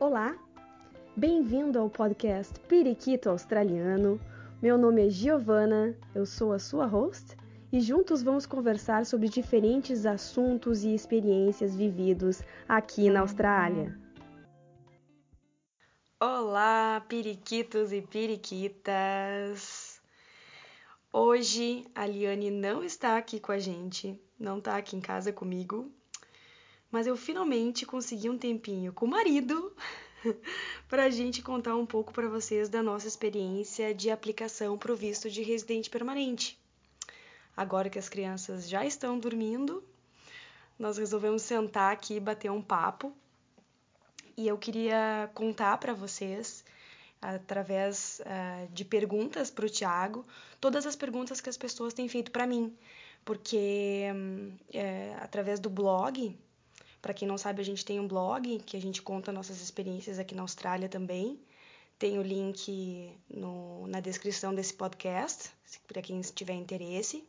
Olá, bem-vindo ao podcast Periquito Australiano. Meu nome é Giovana, eu sou a sua host e juntos vamos conversar sobre diferentes assuntos e experiências vividos aqui na Austrália. Olá, periquitos e periquitas! Hoje a Liane não está aqui com a gente, não está aqui em casa comigo, mas eu finalmente consegui um tempinho com o marido para a gente contar um pouco para vocês da nossa experiência de aplicação para o visto de residente permanente. Agora que as crianças já estão dormindo, nós resolvemos sentar aqui e bater um papo. E eu queria contar para vocês, através uh, de perguntas para o Tiago, todas as perguntas que as pessoas têm feito para mim. Porque um, é, através do blog, para quem não sabe, a gente tem um blog que a gente conta nossas experiências aqui na Austrália também. Tem o link no, na descrição desse podcast, para quem tiver interesse.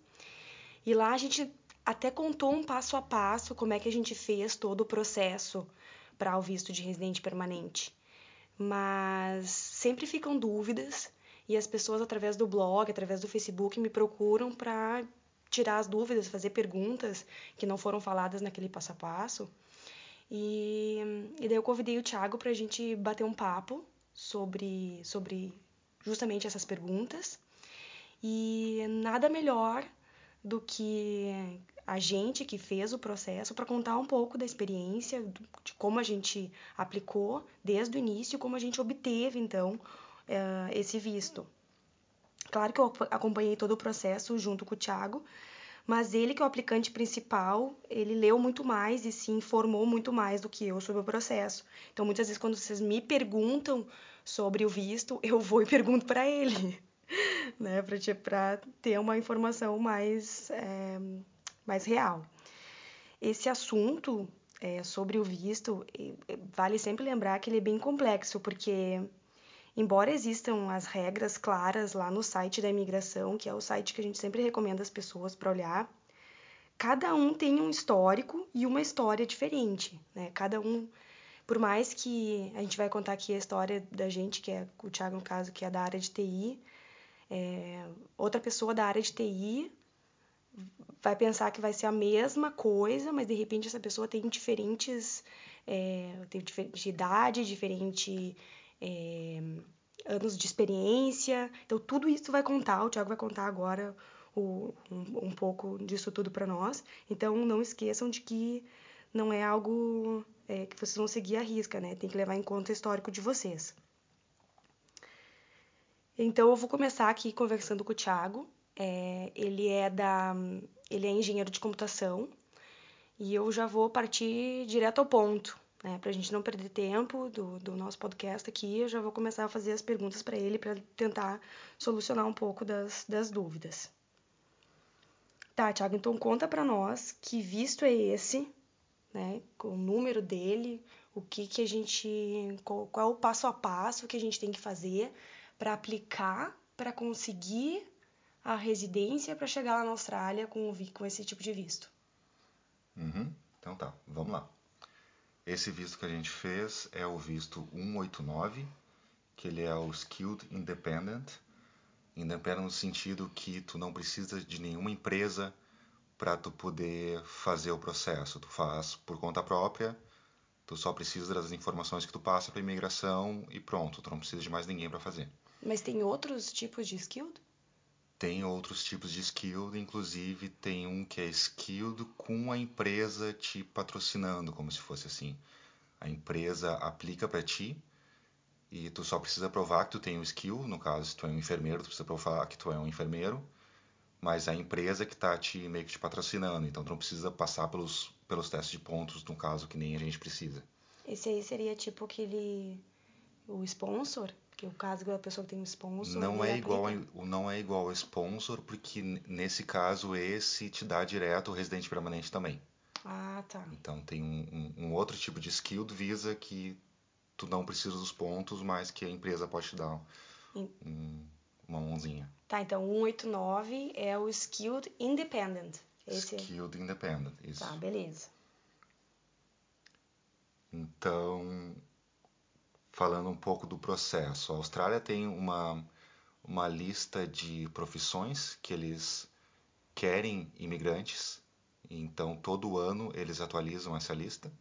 E lá a gente até contou um passo a passo como é que a gente fez todo o processo para o visto de residente permanente. Mas sempre ficam dúvidas e as pessoas através do blog, através do Facebook me procuram para tirar as dúvidas, fazer perguntas que não foram faladas naquele passo a passo. E, e daí eu convidei o Thiago para a gente bater um papo sobre, sobre justamente essas perguntas. E nada melhor do que a gente que fez o processo para contar um pouco da experiência, de como a gente aplicou desde o início, como a gente obteve então eh, esse visto. Claro que eu acompanhei todo o processo junto com o Thiago, mas ele que é o aplicante principal, ele leu muito mais e se informou muito mais do que eu sobre o processo. Então, muitas vezes quando vocês me perguntam sobre o visto, eu vou e pergunto para ele, né, para ter uma informação mais é, mais real. Esse assunto é, sobre o visto, vale sempre lembrar que ele é bem complexo, porque Embora existam as regras claras lá no site da imigração, que é o site que a gente sempre recomenda as pessoas para olhar, cada um tem um histórico e uma história diferente, né? Cada um, por mais que a gente vai contar aqui a história da gente, que é o Thiago no caso, que é da área de TI, é, outra pessoa da área de TI vai pensar que vai ser a mesma coisa, mas de repente essa pessoa tem diferentes, é, tem diferente idade, diferente é, anos de experiência. Então, tudo isso vai contar. O Tiago vai contar agora o, um, um pouco disso tudo para nós. Então, não esqueçam de que não é algo é, que vocês vão seguir à risca, né? Tem que levar em conta o histórico de vocês. Então, eu vou começar aqui conversando com o Thiago. É, ele é da, ele é engenheiro de computação e eu já vou partir direto ao ponto né? Para a gente não perder tempo do, do nosso podcast aqui, eu já vou começar a fazer as perguntas para ele para tentar solucionar um pouco das, das dúvidas. Tá, Thiago, então conta para nós que visto é esse, né? O número dele, o que que a gente, qual, qual é o passo a passo que a gente tem que fazer para aplicar, para conseguir a residência para chegar lá na Austrália com, com esse tipo de visto. Uhum. Então tá, vamos lá. Esse visto que a gente fez é o visto 189, que ele é o Skilled Independent. Independent no sentido que tu não precisa de nenhuma empresa para tu poder fazer o processo. Tu faz por conta própria, tu só precisa das informações que tu passa para imigração e pronto, tu não precisa de mais ninguém para fazer. Mas tem outros tipos de skilled? Tem outros tipos de skilled, inclusive tem um que é skilled com a empresa te patrocinando, como se fosse assim. A empresa aplica para ti e tu só precisa provar que tu tem um skill, no caso, se tu é um enfermeiro, tu precisa provar que tu é um enfermeiro, mas a empresa que está te meio que te patrocinando, então tu não precisa passar pelos pelos testes de pontos, no caso que nem a gente precisa. Esse aí seria tipo aquele o sponsor? Que o caso da pessoa que tem um sponsor. Não é, igual a, não é igual ao sponsor, porque nesse caso esse te dá direto o residente permanente também. Ah, tá. Então tem um, um, um outro tipo de skilled visa que tu não precisa dos pontos, mas que a empresa pode te dar um, uma mãozinha. Tá, então 189 é o Skilled Independent. Esse... Skilled Independent, isso. Tá, beleza. Então, falando um pouco do processo. A Austrália tem uma, uma lista de profissões que eles querem imigrantes, então todo ano eles atualizam essa lista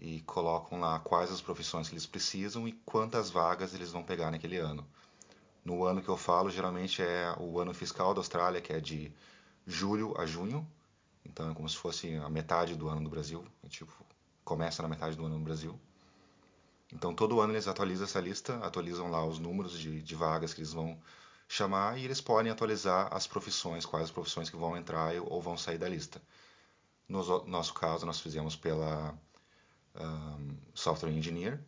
e colocam lá quais as profissões que eles precisam e quantas vagas eles vão pegar naquele ano. No ano que eu falo, geralmente é o ano fiscal da Austrália, que é de julho a junho, então é como se fosse a metade do ano do Brasil, é tipo, começa na metade do ano no Brasil. Então todo ano eles atualizam essa lista, atualizam lá os números de, de vagas que eles vão chamar e eles podem atualizar as profissões, quais as profissões que vão entrar ou vão sair da lista. No nosso caso, nós fizemos pela um, Software Engineer,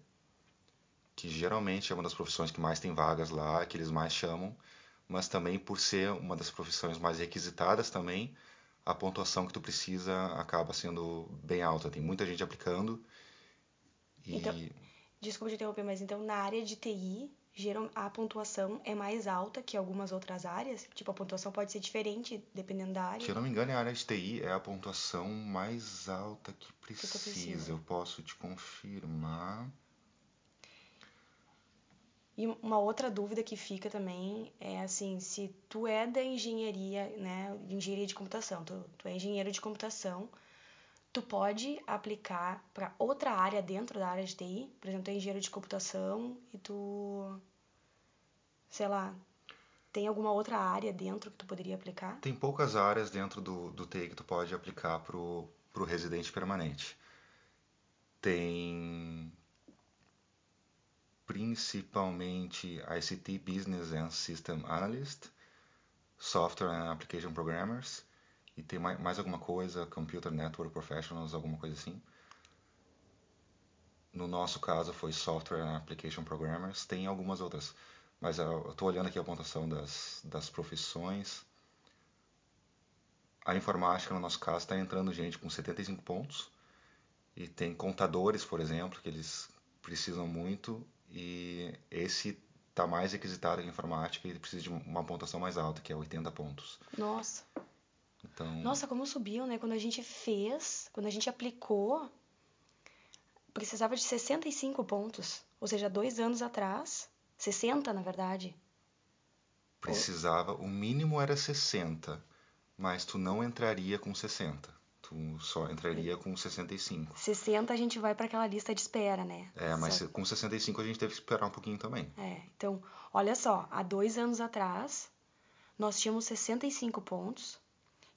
que geralmente é uma das profissões que mais tem vagas lá, que eles mais chamam, mas também por ser uma das profissões mais requisitadas também, a pontuação que tu precisa acaba sendo bem alta. Tem muita gente aplicando. E... Então, desculpa te interromper, mas então na área de TI, a pontuação é mais alta que algumas outras áreas? Tipo, a pontuação pode ser diferente dependendo da área? Se eu não me engano, a área de TI é a pontuação mais alta que precisa. Precisa. Eu posso te confirmar. E uma outra dúvida que fica também é assim, se tu é da engenharia, né, engenharia de computação, tu, tu é engenheiro de computação, tu pode aplicar para outra área dentro da área de TI, por exemplo, tu é engenheiro de computação e tu, sei lá, tem alguma outra área dentro que tu poderia aplicar? Tem poucas áreas dentro do, do TI que tu pode aplicar pro, pro residente permanente. Tem principalmente ICT Business and System Analyst, Software and Application Programmers, e tem mais, mais alguma coisa, Computer Network Professionals, alguma coisa assim. No nosso caso foi Software and Application Programmers, tem algumas outras, mas eu estou olhando aqui a pontuação das, das profissões. A informática, no nosso caso, está entrando gente com 75 pontos, e tem contadores, por exemplo, que eles precisam muito, e esse está mais requisitado em informática e precisa de uma pontuação mais alta, que é 80 pontos. Nossa. Então... Nossa, como subiu, né? Quando a gente fez, quando a gente aplicou, precisava de 65 pontos. Ou seja, dois anos atrás, 60 na verdade. Precisava, o mínimo era 60, mas tu não entraria com 60 tu só entraria com 65. 60 a gente vai para aquela lista de espera, né? É, mas só... com 65 a gente teve que esperar um pouquinho também. É, então, olha só, há dois anos atrás, nós tínhamos 65 pontos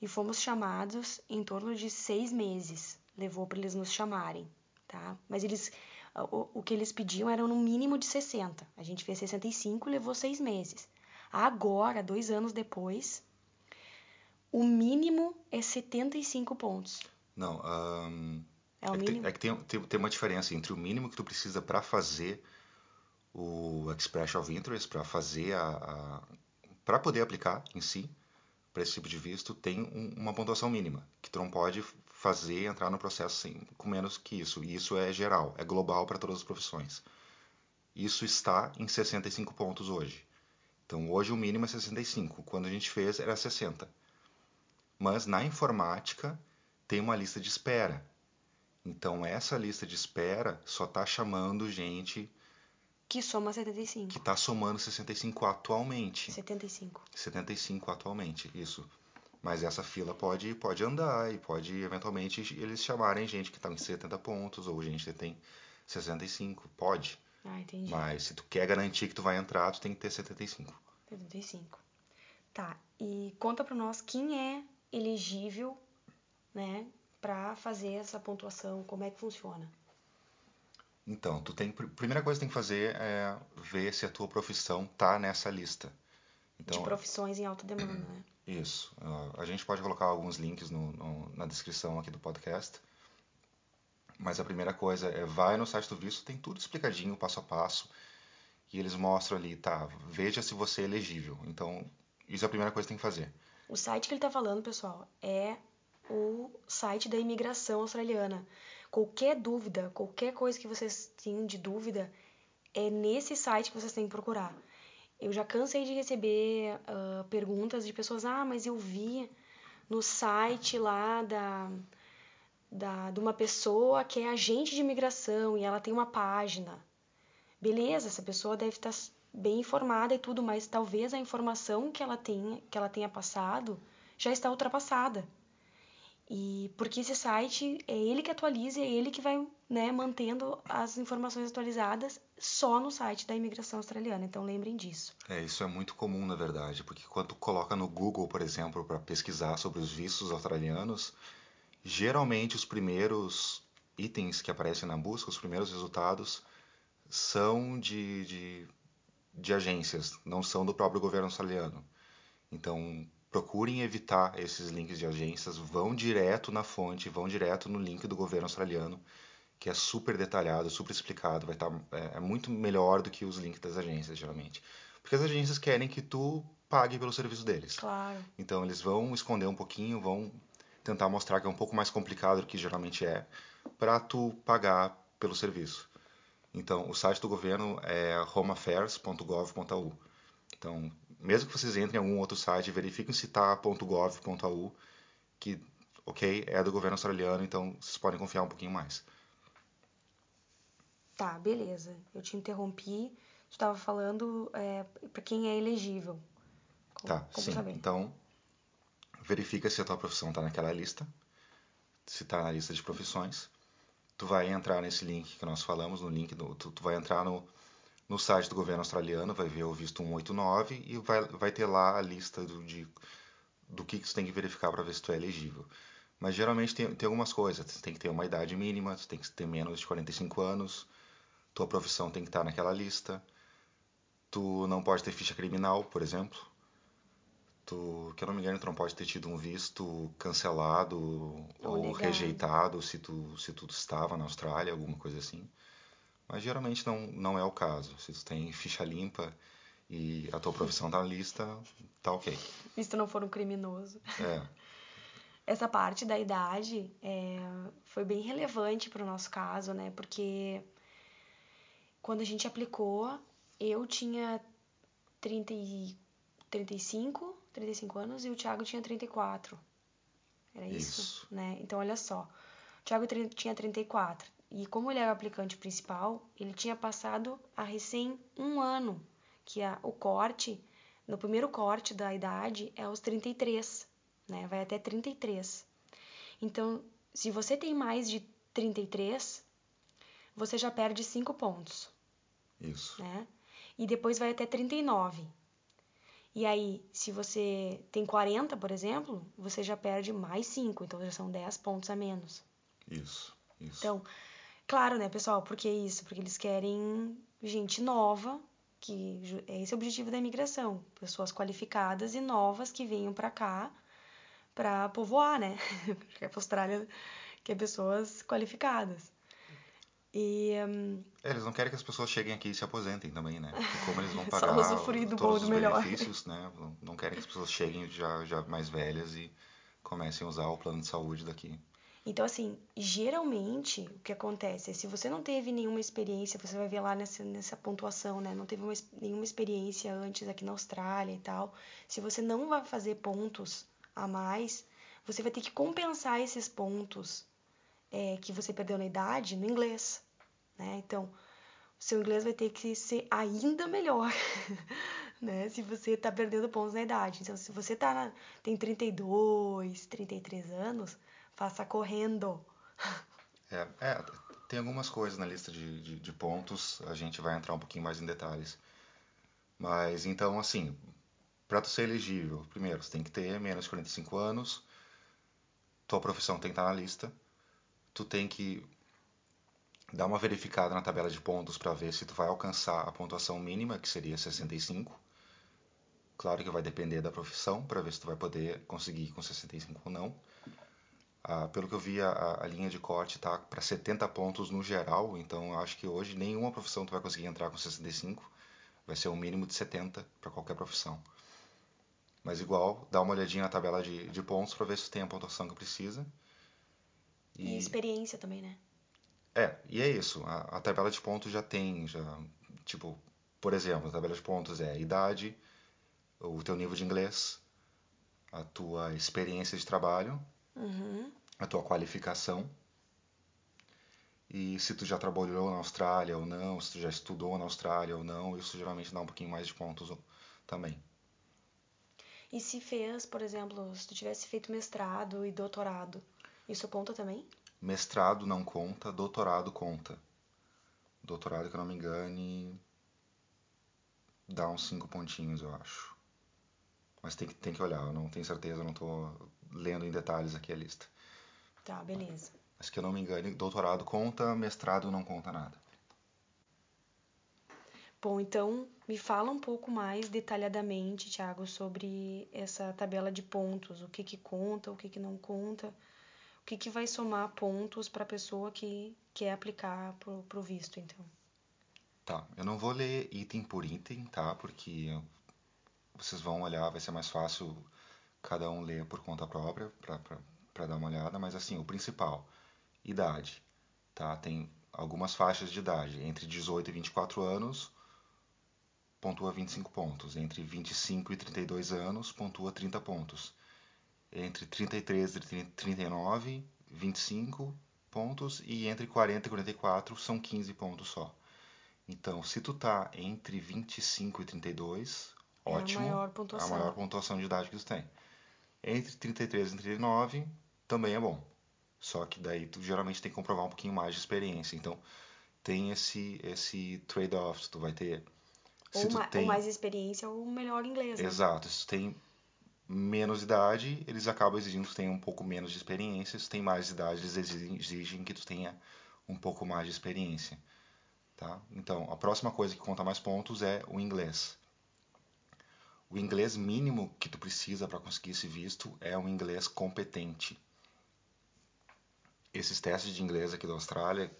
e fomos chamados em torno de seis meses. Levou para eles nos chamarem, tá? Mas eles, o, o que eles pediam era no mínimo de 60. A gente fez 65 e levou seis meses. Agora, dois anos depois, o mínimo é 75 pontos. Não, um, é, o é mínimo? Que, é que tem, tem, tem, uma diferença entre o mínimo que tu precisa para fazer o Expression of Interest, para fazer a, a para poder aplicar em si para esse tipo de visto, tem um, uma pontuação mínima, que tu não pode fazer entrar no processo sem, com menos que isso. E isso é geral, é global para todas as profissões. Isso está em 65 pontos hoje. Então hoje o mínimo é 65. Quando a gente fez era 60. Mas na informática tem uma lista de espera. Então essa lista de espera só está chamando gente que soma 75. Que está somando 65 atualmente. 75. 75 atualmente, isso. Mas essa fila pode, pode andar e pode eventualmente eles chamarem gente que está em 70 pontos ou gente que tem 65. Pode. Ah, entendi. Mas se tu quer garantir que tu vai entrar, tu tem que ter 75. 75. Tá. E conta para nós quem é elegível, né, para fazer essa pontuação? Como é que funciona? Então, tu tem, primeira coisa que tem que fazer é ver se a tua profissão tá nessa lista. Então, de profissões em alta demanda, né? Isso. A gente pode colocar alguns links no, no, na descrição aqui do podcast. Mas a primeira coisa é vai no site do visto, tem tudo explicadinho, passo a passo. E eles mostram ali, tá, veja se você é elegível. Então, isso é a primeira coisa que tem que fazer. O site que ele está falando, pessoal, é o site da imigração australiana. Qualquer dúvida, qualquer coisa que vocês tenham de dúvida, é nesse site que vocês têm que procurar. Eu já cansei de receber uh, perguntas de pessoas: ah, mas eu vi no site lá da, da, de uma pessoa que é agente de imigração e ela tem uma página. beleza, essa pessoa deve estar bem informada e tudo, mas talvez a informação que ela tenha, que ela tenha passado já está ultrapassada. E porque esse site é ele que atualiza, é ele que vai né, mantendo as informações atualizadas só no site da imigração australiana. Então lembrem disso. É, isso é muito comum na verdade, porque quando coloca no Google, por exemplo, para pesquisar sobre os vistos australianos, geralmente os primeiros itens que aparecem na busca, os primeiros resultados, são de, de, de agências, não são do próprio governo australiano. Então, procurem evitar esses links de agências, vão direto na fonte, vão direto no link do governo australiano, que é super detalhado, super explicado, vai estar tá, é, é, muito melhor do que os links das agências geralmente, porque as agências querem que tu pague pelo serviço deles. Claro. Então eles vão esconder um pouquinho, vão tentar mostrar que é um pouco mais complicado do que geralmente é, para tu pagar pelo serviço. Então o site do governo é homeaffairs.gov.au. Então mesmo que vocês entrem em algum outro site, verifiquem se está .gov.au, que, ok, é do governo australiano, então vocês podem confiar um pouquinho mais. Tá, beleza. Eu te interrompi. Tu estava falando é, para quem é elegível. Como, tá, sim. Saber? Então, verifica se a tua profissão está naquela lista. Se está na lista de profissões. Tu vai entrar nesse link que nós falamos, no link, do, tu, tu vai entrar no no site do governo australiano, vai ver o visto 189 e vai, vai ter lá a lista do, de, do que, que você tem que verificar para ver se tu é elegível. Mas geralmente tem, tem algumas coisas. Você tem que ter uma idade mínima, você tem que ter menos de 45 anos, tua profissão tem que estar naquela lista, tu não pode ter ficha criminal, por exemplo. Tu, que eu não me engano, tu não pode ter tido um visto cancelado ou, ou rejeitado se tu, se tu estava na Austrália, alguma coisa assim. Mas geralmente não, não é o caso. Se tu tem ficha limpa e a tua profissão tá na lista, tá ok. Se tu não for um criminoso. É. Essa parte da idade é, foi bem relevante para o nosso caso, né? Porque quando a gente aplicou, eu tinha 30 e 35, 35 anos e o Thiago tinha 34. Era isso, isso. né? Então, olha só. O Thiago tinha 34. E como ele era o aplicante principal, ele tinha passado a recém um ano, que a, o corte, no primeiro corte da idade, é aos 33, né? Vai até 33. Então, se você tem mais de 33, você já perde 5 pontos. Isso. Né? E depois vai até 39. E aí, se você tem 40, por exemplo, você já perde mais 5, então já são 10 pontos a menos. Isso, isso. Então, Claro, né, pessoal? Por que isso? Porque eles querem gente nova, que é esse o objetivo da imigração, pessoas qualificadas e novas que venham para cá para povoar, né? Porque a Austrália quer pessoas qualificadas. E um... é, eles não querem que as pessoas cheguem aqui e se aposentem também, né? Porque como eles vão pagar do todos os melhor. benefícios, né? Não querem que as pessoas cheguem já já mais velhas e comecem a usar o plano de saúde daqui. Então, assim, geralmente o que acontece é se você não teve nenhuma experiência, você vai ver lá nessa, nessa pontuação, né? Não teve uma, nenhuma experiência antes aqui na Austrália e tal. Se você não vai fazer pontos a mais, você vai ter que compensar esses pontos é, que você perdeu na idade no inglês, né? Então, seu inglês vai ter que ser ainda melhor, né? Se você tá perdendo pontos na idade. Então, se você tá na, tem 32, 33 anos Faça correndo. É, é, tem algumas coisas na lista de, de, de, pontos, a gente vai entrar um pouquinho mais em detalhes. Mas então, assim, para tu ser elegível, primeiro, você tem que ter menos de 45 anos, tua profissão tem que estar na lista, tu tem que dar uma verificada na tabela de pontos para ver se tu vai alcançar a pontuação mínima, que seria 65. Claro que vai depender da profissão, para ver se tu vai poder conseguir com 65 ou não. Ah, pelo que eu vi, a, a linha de corte está para 70 pontos no geral, então acho que hoje nenhuma profissão tu vai conseguir entrar com 65, vai ser um mínimo de 70 para qualquer profissão. Mas igual, dá uma olhadinha na tabela de, de pontos para ver se tem a pontuação que precisa. E... e, experiência também, né? É, e é isso. A, a, tabela de pontos já tem, já, tipo, por exemplo, a tabela de pontos é a idade, o teu nível de inglês, a tua experiência de trabalho uhum. a tua qualificação e se tu já trabalhou na Austrália ou não, se tu já estudou na Austrália ou não, isso geralmente dá um pouquinho mais de pontos também. E se fez, por exemplo, se tu tivesse feito mestrado e doutorado, isso conta também? Mestrado não conta, doutorado conta. Doutorado, que eu não me engane, dá uns 5 pontinhos, eu acho. Mas tem que, tem que olhar, eu não tenho certeza, eu não estou lendo em detalhes aqui a lista. Tá, beleza. Mas que eu não me engane, doutorado conta, mestrado não conta nada. Bom, então me fala um pouco mais detalhadamente, Thiago, sobre essa tabela de pontos, o que que conta, o que que não conta, o que que vai somar pontos para a pessoa que quer aplicar para o visto, então. Tá, eu não vou ler item por item, tá? Porque vocês vão olhar, vai ser mais fácil cada um ler por conta própria para dar uma olhada, mas assim, o principal, idade, tá? Tem algumas faixas de idade, entre 18 e 24 anos, pontua 25 pontos. Entre 25 e 32 anos, pontua 30 pontos. Entre 33 e 39, 25 pontos. E entre 40 e 44 são 15 pontos só. Então, se tu tá entre 25 e 32, é ótimo. A maior, pontuação. a maior pontuação de idade que tu tem. Entre 33 e 39 também é bom. Só que daí tu geralmente tem que comprovar um pouquinho mais de experiência. Então, tem esse esse trade-off, tu vai ter ou, ma tem... ou, mais experiência ou melhor inglês. Né? Exato. Se tu tem menos idade, eles acabam exigindo que tu tenha um pouco menos de experiência. Se tu tem mais idade, eles exigem que tu tenha um pouco mais de experiência. Tá? Então, a próxima coisa que conta mais pontos é o inglês. O inglês mínimo que tu precisa para conseguir esse visto é um inglês competente. Esses testes de inglês aqui da Austrália,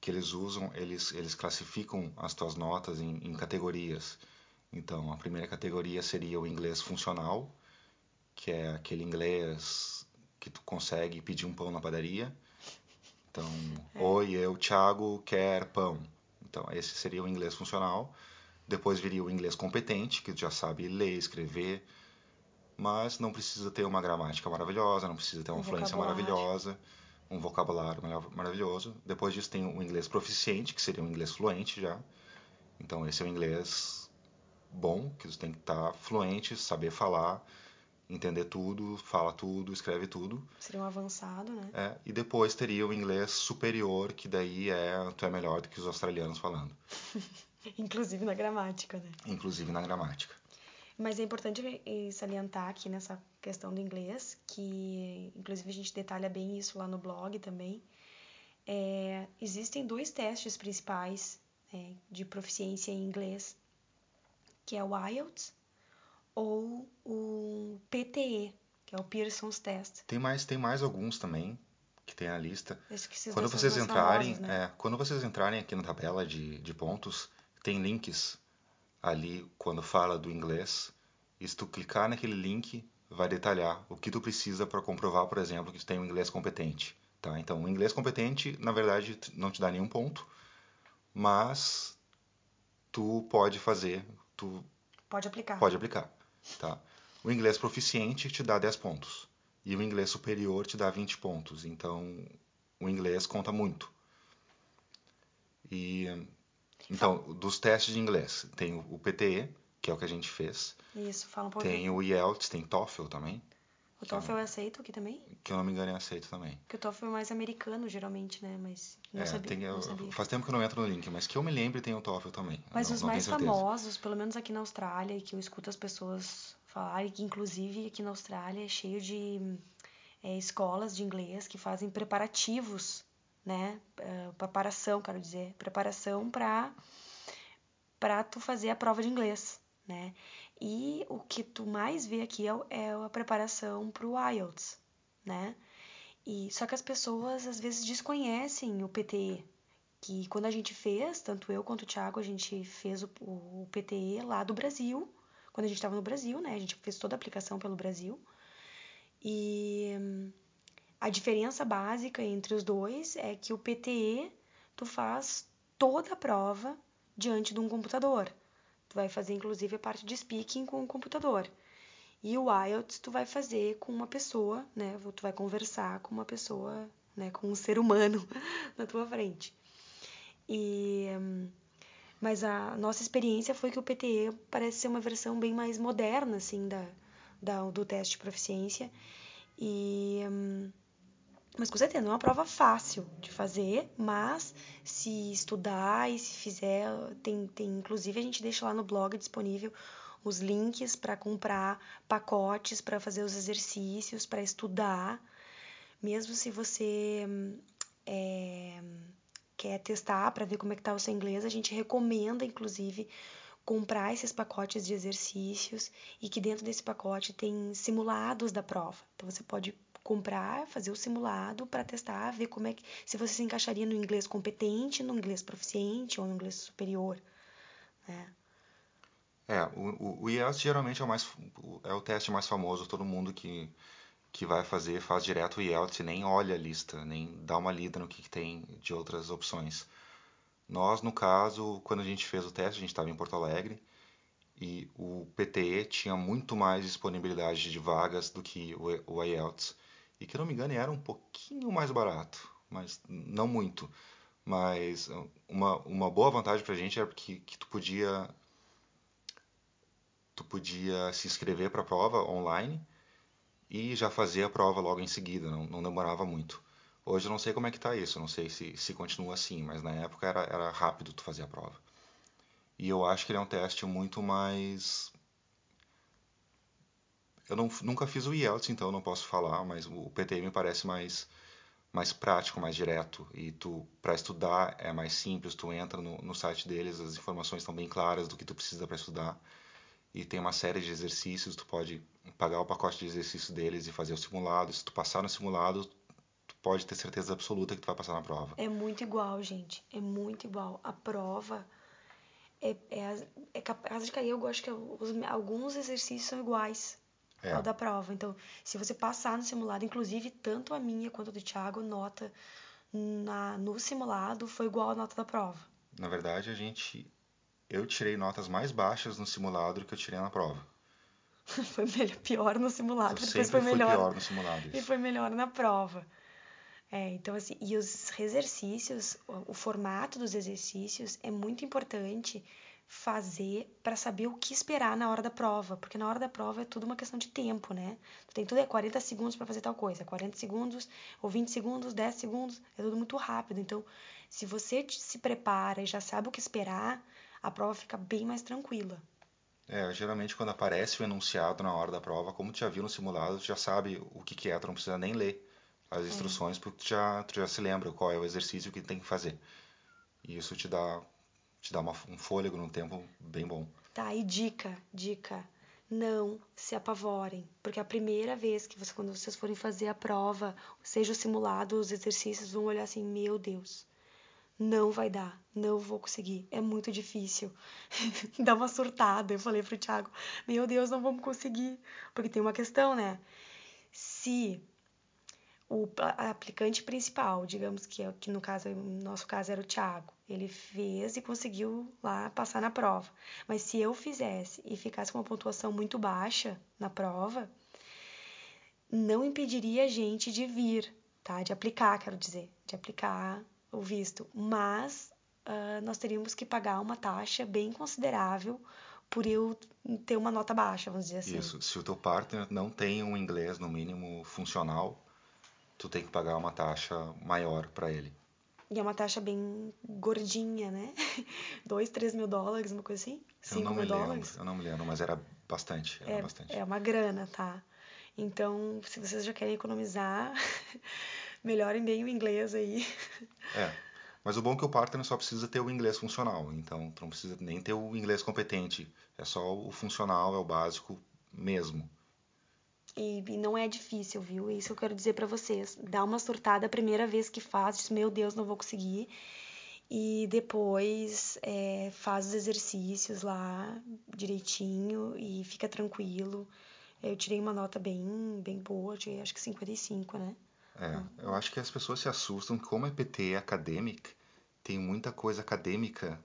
que eles usam, eles, eles classificam as tuas notas em, em categorias. Então, a primeira categoria seria o inglês funcional, que é aquele inglês que tu consegue pedir um pão na padaria. Então, é. oi, eu, Thiago, quer pão. Então, esse seria o inglês funcional. Depois viria o inglês competente, que já sabe ler, escrever, mas não precisa ter uma gramática maravilhosa, não precisa ter uma um fluência maravilhosa um vocabulário maravilhoso. Depois disso tem o inglês proficiente, que seria um inglês fluente já. Então esse é o inglês bom, que você tem que estar tá fluente, saber falar, entender tudo, fala tudo, escreve tudo. Seria um avançado, né? É, e depois teria o inglês superior, que daí é tu é melhor do que os australianos falando. Inclusive na gramática, né? Inclusive na gramática. Mas é importante salientar aqui nessa questão do inglês, que inclusive a gente detalha bem isso lá no blog também. É, existem dois testes principais é, de proficiência em inglês, que é o IELTS ou o PTE, que é o Pearson's Test. Tem mais, tem mais alguns também que tem a lista. Quando vocês entrarem, né? é, quando vocês entrarem aqui na tabela de, de pontos, tem links ali quando fala do inglês. E se tu clicar naquele link, vai detalhar o que tu precisa para comprovar, por exemplo, que tu tem um inglês competente. Tá? Então, o inglês competente, na verdade, não te dá nenhum ponto, mas tu pode fazer, tu pode aplicar. Pode aplicar, tá? O inglês proficiente te dá 10 pontos e o inglês superior te dá 20 pontos. Então, o inglês conta muito. E então, dos testes de inglês, tem o PTE, que é o que a gente fez. Isso, fala um pouco. Tem o IELTS, tem TOEFL também. O TOEFL é aceito aqui também? Que eu não me engano é aceito também. Que o TOEFL é mais americano, geralmente, né? Mas não, é, sabia, tem, não sabia. Faz tempo que eu não entro no link, mas que eu me lembre tem o TOEFL também. Mas não, os mais famosos, pelo menos aqui na Austrália, e que eu escuto as pessoas falarem, que inclusive aqui na Austrália é cheio de é, escolas de inglês que fazem preparativos, né? Uh, preparação, quero dizer, preparação para para tu fazer a prova de inglês, né? E o que tu mais vê aqui é, é a preparação para o IELTS, né? E só que as pessoas às vezes desconhecem o PTE, que quando a gente fez, tanto eu quanto o Thiago, a gente fez o, o PTE lá do Brasil, quando a gente estava no Brasil, né? A gente fez toda a aplicação pelo Brasil. E a diferença básica entre os dois é que o PTE tu faz toda a prova diante de um computador. Tu vai fazer inclusive a parte de speaking com o computador. E o IELTS tu vai fazer com uma pessoa, né? Tu vai conversar com uma pessoa, né? Com um ser humano na tua frente. E mas a nossa experiência foi que o PTE parece ser uma versão bem mais moderna assim da, da do teste de proficiência e mas com certeza não é uma prova fácil de fazer, mas se estudar e se fizer, tem, tem inclusive a gente deixa lá no blog disponível os links para comprar pacotes para fazer os exercícios, para estudar. Mesmo se você é, quer testar para ver como é que tá o seu inglês, a gente recomenda, inclusive, comprar esses pacotes de exercícios e que dentro desse pacote tem simulados da prova. Então você pode comprar, fazer o simulado para testar, ver como é que se você se encaixaria no inglês competente, no inglês proficiente ou no inglês superior, né? É, o, o IELTS geralmente é o, mais, é o teste mais famoso, todo mundo que, que vai fazer faz direto o IELTS e nem olha a lista, nem dá uma lida no que, que tem de outras opções. Nós, no caso, quando a gente fez o teste, a gente estava em Porto Alegre e o PTE tinha muito mais disponibilidade de vagas do que o, IELTS. E que não me engane era um pouquinho mais barato, mas não muito. Mas uma, uma boa vantagem para a gente era que, que tu podia tu podia se inscrever para a prova online e já fazer a prova logo em seguida, não, não demorava muito. Hoje eu não sei como é que está isso, não sei se, se continua assim, mas na época era, era rápido tu fazer a prova. E eu acho que ele é um teste muito mais... Eu não, nunca fiz o IELTS, então não posso falar, mas o PTE me parece mais, mais prático, mais direto. E tu, para estudar, é mais simples, tu entra no, no site deles, as informações estão bem claras do que tu precisa para estudar e tem uma série de exercícios, tu pode pagar o pacote de exercícios deles e fazer o simulado. Se tu passar no simulado, tu pode ter certeza absoluta que tu vai passar na prova. É muito igual, gente. É muito igual. A prova é, é, é capaz de cair. Eu gosto que alguns exercícios são iguais é. ao da prova. Então, se você passar no simulado, inclusive tanto a minha quanto a do Thiago, nota na, no simulado foi igual à nota da prova. Na verdade, a gente eu tirei notas mais baixas no simulado do que eu tirei na prova. foi melhor, pior no simulado, eu depois foi melhor. pior no simulado. Isso. E foi melhor na prova. É, então assim, e os exercícios, o, o formato dos exercícios é muito importante fazer para saber o que esperar na hora da prova, porque na hora da prova é tudo uma questão de tempo, né? Tu tem tudo é 40 segundos para fazer tal coisa, 40 segundos ou 20 segundos, 10 segundos, é tudo muito rápido. Então, se você se prepara e já sabe o que esperar, a prova fica bem mais tranquila. É, geralmente quando aparece o enunciado na hora da prova, como tu já viu no simulado, tu já sabe o que, que é, tu não precisa nem ler as é. instruções, é. porque tu já, tu já se lembra qual é o exercício que tem que fazer. E isso te dá, te dá uma, um fôlego num tempo bem bom. Tá, e dica, dica. Não se apavorem, porque a primeira vez que você, quando vocês forem fazer a prova, seja o simulado, os exercícios, vão olhar assim, meu Deus, não vai dar, não vou conseguir, é muito difícil. Dá uma surtada. Eu falei pro Thiago, meu Deus, não vamos conseguir. Porque tem uma questão, né? Se o aplicante principal, digamos que, é, que no caso, no nosso caso era o Thiago, ele fez e conseguiu lá passar na prova. Mas se eu fizesse e ficasse com uma pontuação muito baixa na prova, não impediria a gente de vir, tá? De aplicar, quero dizer, de aplicar o visto, mas uh, nós teríamos que pagar uma taxa bem considerável por eu ter uma nota baixa, vamos dizer assim. Isso, se o teu partner não tem um inglês no mínimo funcional, tu tem que pagar uma taxa maior para ele. E é uma taxa bem gordinha, né? Dois, três mil dólares, uma coisa assim? Cinco eu não mil me dólares? Lembro, eu não me lembro, mas era bastante. Era é, bastante. é uma grana, tá? Então, se vocês já querem economizar, melhorem bem o inglês aí. É. Mas o bom é que o partner só precisa ter o inglês funcional, então tu não precisa nem ter o inglês competente, é só o funcional, é o básico mesmo. E, e não é difícil, viu? Isso eu quero dizer para vocês. Dá uma surtada a primeira vez que faz, diz, meu Deus, não vou conseguir. E depois é, faz os exercícios lá direitinho e fica tranquilo. Eu tirei uma nota bem, bem boa, tirei acho que 55, né? É, eu acho que as pessoas se assustam como é PT academic, tem muita coisa acadêmica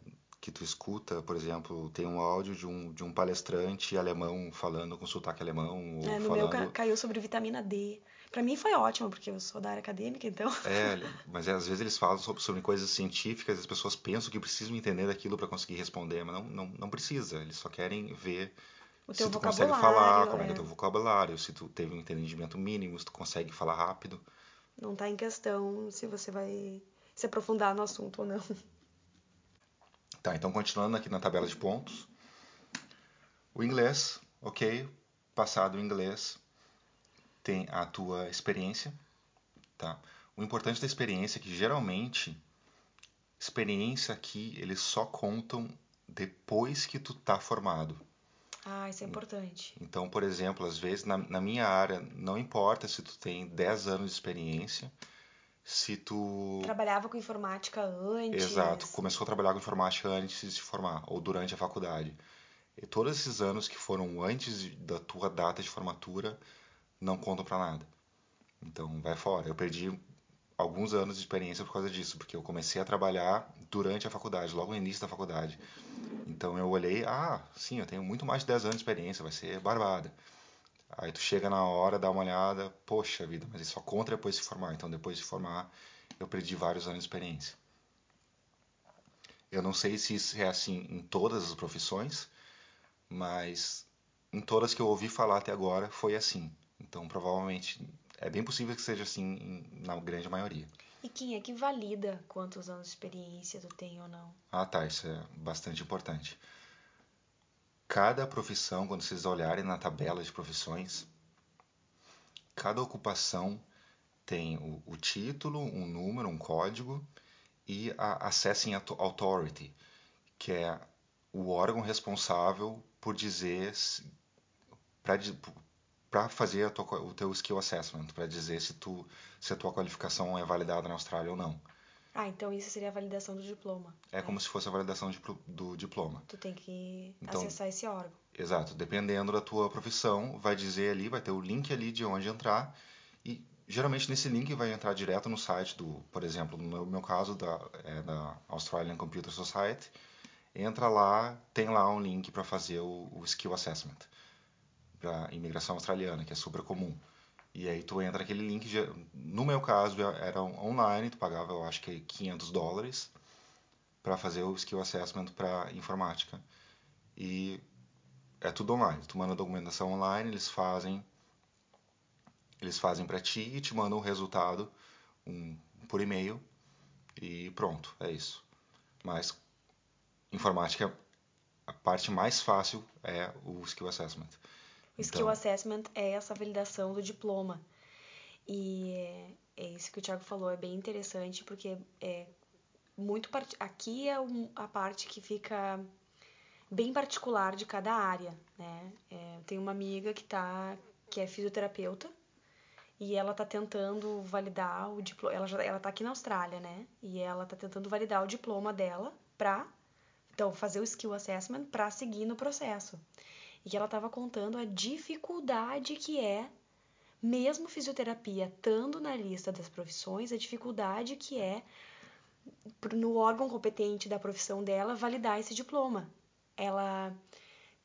que tu escuta, por exemplo, tem um áudio de um, de um palestrante alemão falando com sotaque alemão. Ou É, no falando... meu ca- caiu sobre vitamina D. Pra mim foi ótimo, porque eu sou da área acadêmica, então. É, mas é, às vezes eles falam sobre, sobre coisas científicas, as pessoas pensam que precisam entender daquilo para conseguir responder, mas não, não, não precisa. Eles só querem ver O se tu consegue falar, como é que é é. o teu vocabulário, se tu teve um entendimento mínimo, se tu consegue falar rápido. Não tá em questão se você vai se aprofundar no assunto ou não. Tá, então continuando aqui na tabela de pontos. O inglês, ok. Passado o inglês, tem a tua experiência, tá? O importante da experiência é que geralmente experiência aqui eles só contam depois que tu tá formado. Ah, isso é importante. Então, por exemplo, às vezes na, na minha área não importa se tu tem 10 anos de experiência, se tu Trabalhava com informática antes. Exato, começou a trabalhar com informática antes de se formar ou durante a faculdade. E todos esses anos que foram antes da tua data de formatura não contam pra nada. Então, vai fora. Eu perdi alguns anos de experiência por causa disso, porque eu comecei a trabalhar durante a faculdade, logo no início da faculdade. Então eu olhei, ah, sim, eu tenho muito mais de 10 anos de experiência, vai ser barbada. Aí tu chega na hora, dá uma olhada, poxa vida, mas isso só conta depois de se formar. Então depois de se formar, eu perdi vários anos de experiência. Eu não sei se isso é assim em todas as profissões, mas em todas que eu ouvi falar até agora foi assim. Então provavelmente é bem possível que seja assim na grande maioria. E quem é que valida quantos anos de experiência tu tem ou não? Ah, tá, isso é bastante importante. Cada profissão, quando vocês olharem na tabela de profissões, cada ocupação tem o, o título, um número, um código e a Assessing Authority, que é o órgão responsável por dizer para fazer tua o teu skill assessment, para dizer se tu se a tua qualificação é validada na Austrália ou não. Ah, então isso seria a validação do diploma. É como se fosse a validação de do diploma. Tu tem que Então- acessar esse órgão. Exato, dependendo da tua profissão, vai dizer ali, vai ter o link ali de onde entrar e geralmente nesse link vai entrar direto no site do, por exemplo, no meu, meu caso da, é da Australian Computer Society, entra lá, tem lá um link para fazer o, o Skill Assessment para imigração australiana, que é super comum. E aí tu entra naquele link, no meu caso era online, tu pagava eu acho que 500 dólares para fazer o Skill Assessment para informática. E é tudo online. Tu manda a documentação online, eles fazem eles fazem para ti e te mandam o resultado um, por e-mail e pronto, é isso. Mas informática a parte mais fácil é o skill assessment. O Skill Assessment é essa validação do diploma. E é, é isso que o Thiago falou, é bem interessante, porque é muito part... aqui é a parte que fica bem particular de cada área, né? É, eu tenho uma amiga que tá que é fisioterapeuta e ela tá tentando validar o diploma, ela já ela tá aqui na Austrália, né? E ela tá tentando validar o diploma dela pra então fazer o skill assessment pra seguir no processo. E ela tava contando a dificuldade que é mesmo fisioterapia estando na lista das profissões, a dificuldade que é no órgão competente da profissão dela validar esse diploma. Ela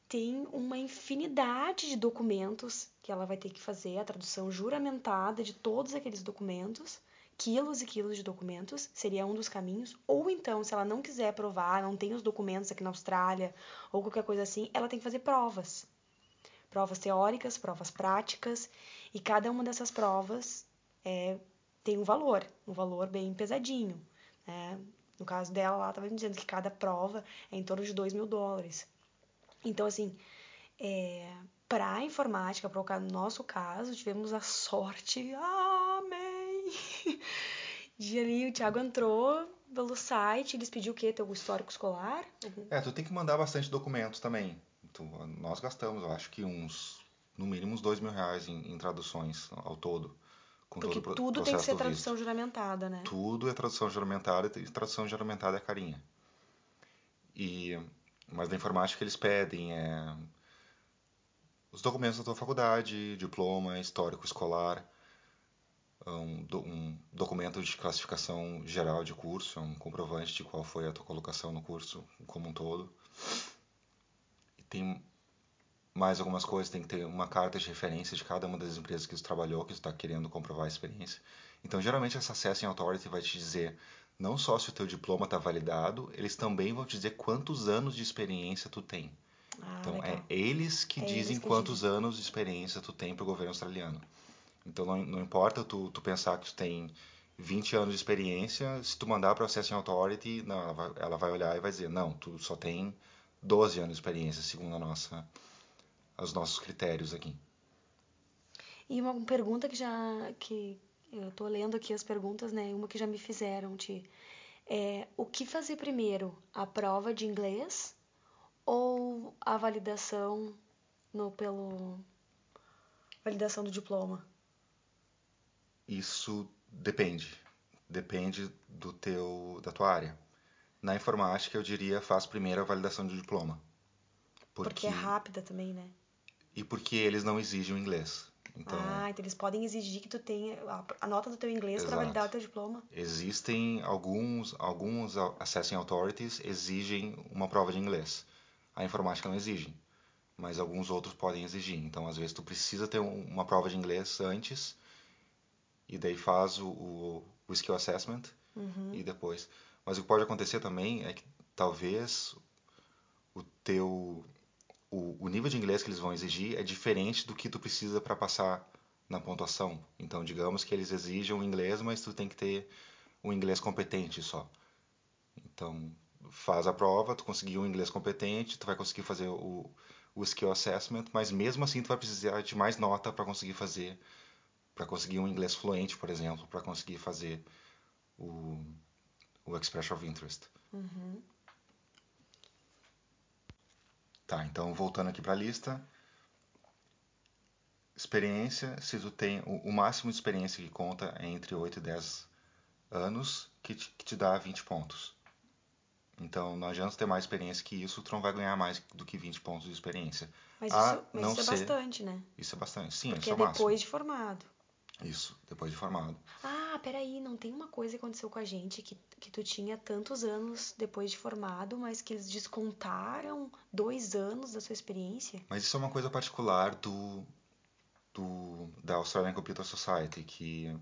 tem uma infinidade de documentos que ela vai ter que fazer, a tradução juramentada de todos aqueles documentos, quilos e quilos de documentos, seria um dos caminhos. Ou então, se ela não quiser provar, não tem os documentos aqui na Austrália, ou qualquer coisa assim, ela tem que fazer provas. Provas teóricas, provas práticas, e cada uma dessas provas é, tem um valor, um valor bem pesadinho. Né? No caso dela, ela estava me dizendo que cada prova é em torno de 2 mil dólares. Então, assim, é, para a informática, para o nosso caso, tivemos a sorte, amém, de ali o Thiago entrou pelo site, eles pediu o quê? Teu histórico escolar? É, tu tem que mandar bastante documentos também. Tu- nós gastamos, eu acho que uns, no mínimo uns dois mil reais em, em traduções ao todo. Com Porque todo tudo tem que ser do visto. tradução juramentada, né? Tudo é tradução juramentada e tradução juramentada é carinha. E, mas da informática eles pedem é, os documentos da tua faculdade, diploma, histórico escolar. Um, um, documento de classificação geral de curso, é um comprovante de qual foi a tua colocação no curso como um todo. E tem mais algumas coisas, tem que ter uma carta de referência de cada uma das empresas que você trabalhou, que você está querendo comprovar a experiência. Então, geralmente, essa Assessing Authority vai te dizer não só se o teu diploma está validado, eles também vão te dizer quantos anos de experiência tu tem. Ah, então, legal. é eles que É dizem eles que quantos dizem. anos de experiência tu tem para o governo australiano. Então, não, não importa tu, tu pensar que tu tem 20 anos de experiência, se tu mandar para a Assessing Authority, não, ela, vai, ela vai olhar e vai dizer, não, tu só tem 12 anos de experiência, segundo a nossa, os nossos critérios aqui. E uma pergunta que já que eu tô lendo aqui as perguntas, né? Uma que já me fizeram, Ti. É, o que fazer primeiro? A prova de inglês ou a validação no pelo validação do diploma? Isso depende. Depende do teu, da tua área. Na informática, eu diria, faz primeiro a validação do diploma. Porque é rápida também, né? E porque eles não exigem o inglês. Então, Ah, então eles podem exigir que tu tenha a, nota do teu inglês para validar o teu diploma. existem alguns, alguns assessing authorities exigem uma prova de inglês. A informática não exige, mas alguns outros podem exigir. Então, às vezes, tu precisa ter um- uma prova de inglês antes e daí faz o, o, o skill assessment Uhum. e depois. Mas o que pode acontecer também é que talvez o teu o, o nível de inglês que eles vão exigir é diferente do que tu precisa para passar na pontuação. Então, digamos que eles exijam inglês, mas tu tem que ter um inglês competente só. Então, faz a prova, tu conseguiu um inglês competente, tu vai conseguir fazer o, o skill assessment, mas mesmo assim tu vai precisar de mais nota para conseguir fazer, para conseguir um inglês fluente, por exemplo, para conseguir fazer o, o expression of interest. Uhum. Tá, então voltando aqui para a lista. Experiência, se tu tem o, o máximo de experiência que conta é entre 8 e 10 anos, que te, que te dá 20 pontos. Então não adianta ter mais experiência que isso, tu não vai ganhar mais do que 20 pontos de experiência. Mas, isso, mas não isso é ser- bastante, né? Isso é bastante. Sim, Porque isso é é o máximo. depois de formado. Isso, depois de formado. Ah, peraí, não tem uma coisa que aconteceu com a gente que, que tu tinha tantos anos depois de formado, mas que eles descontaram dois anos da sua experiência? Mas isso é uma coisa particular do, do da Australian Computer Society, que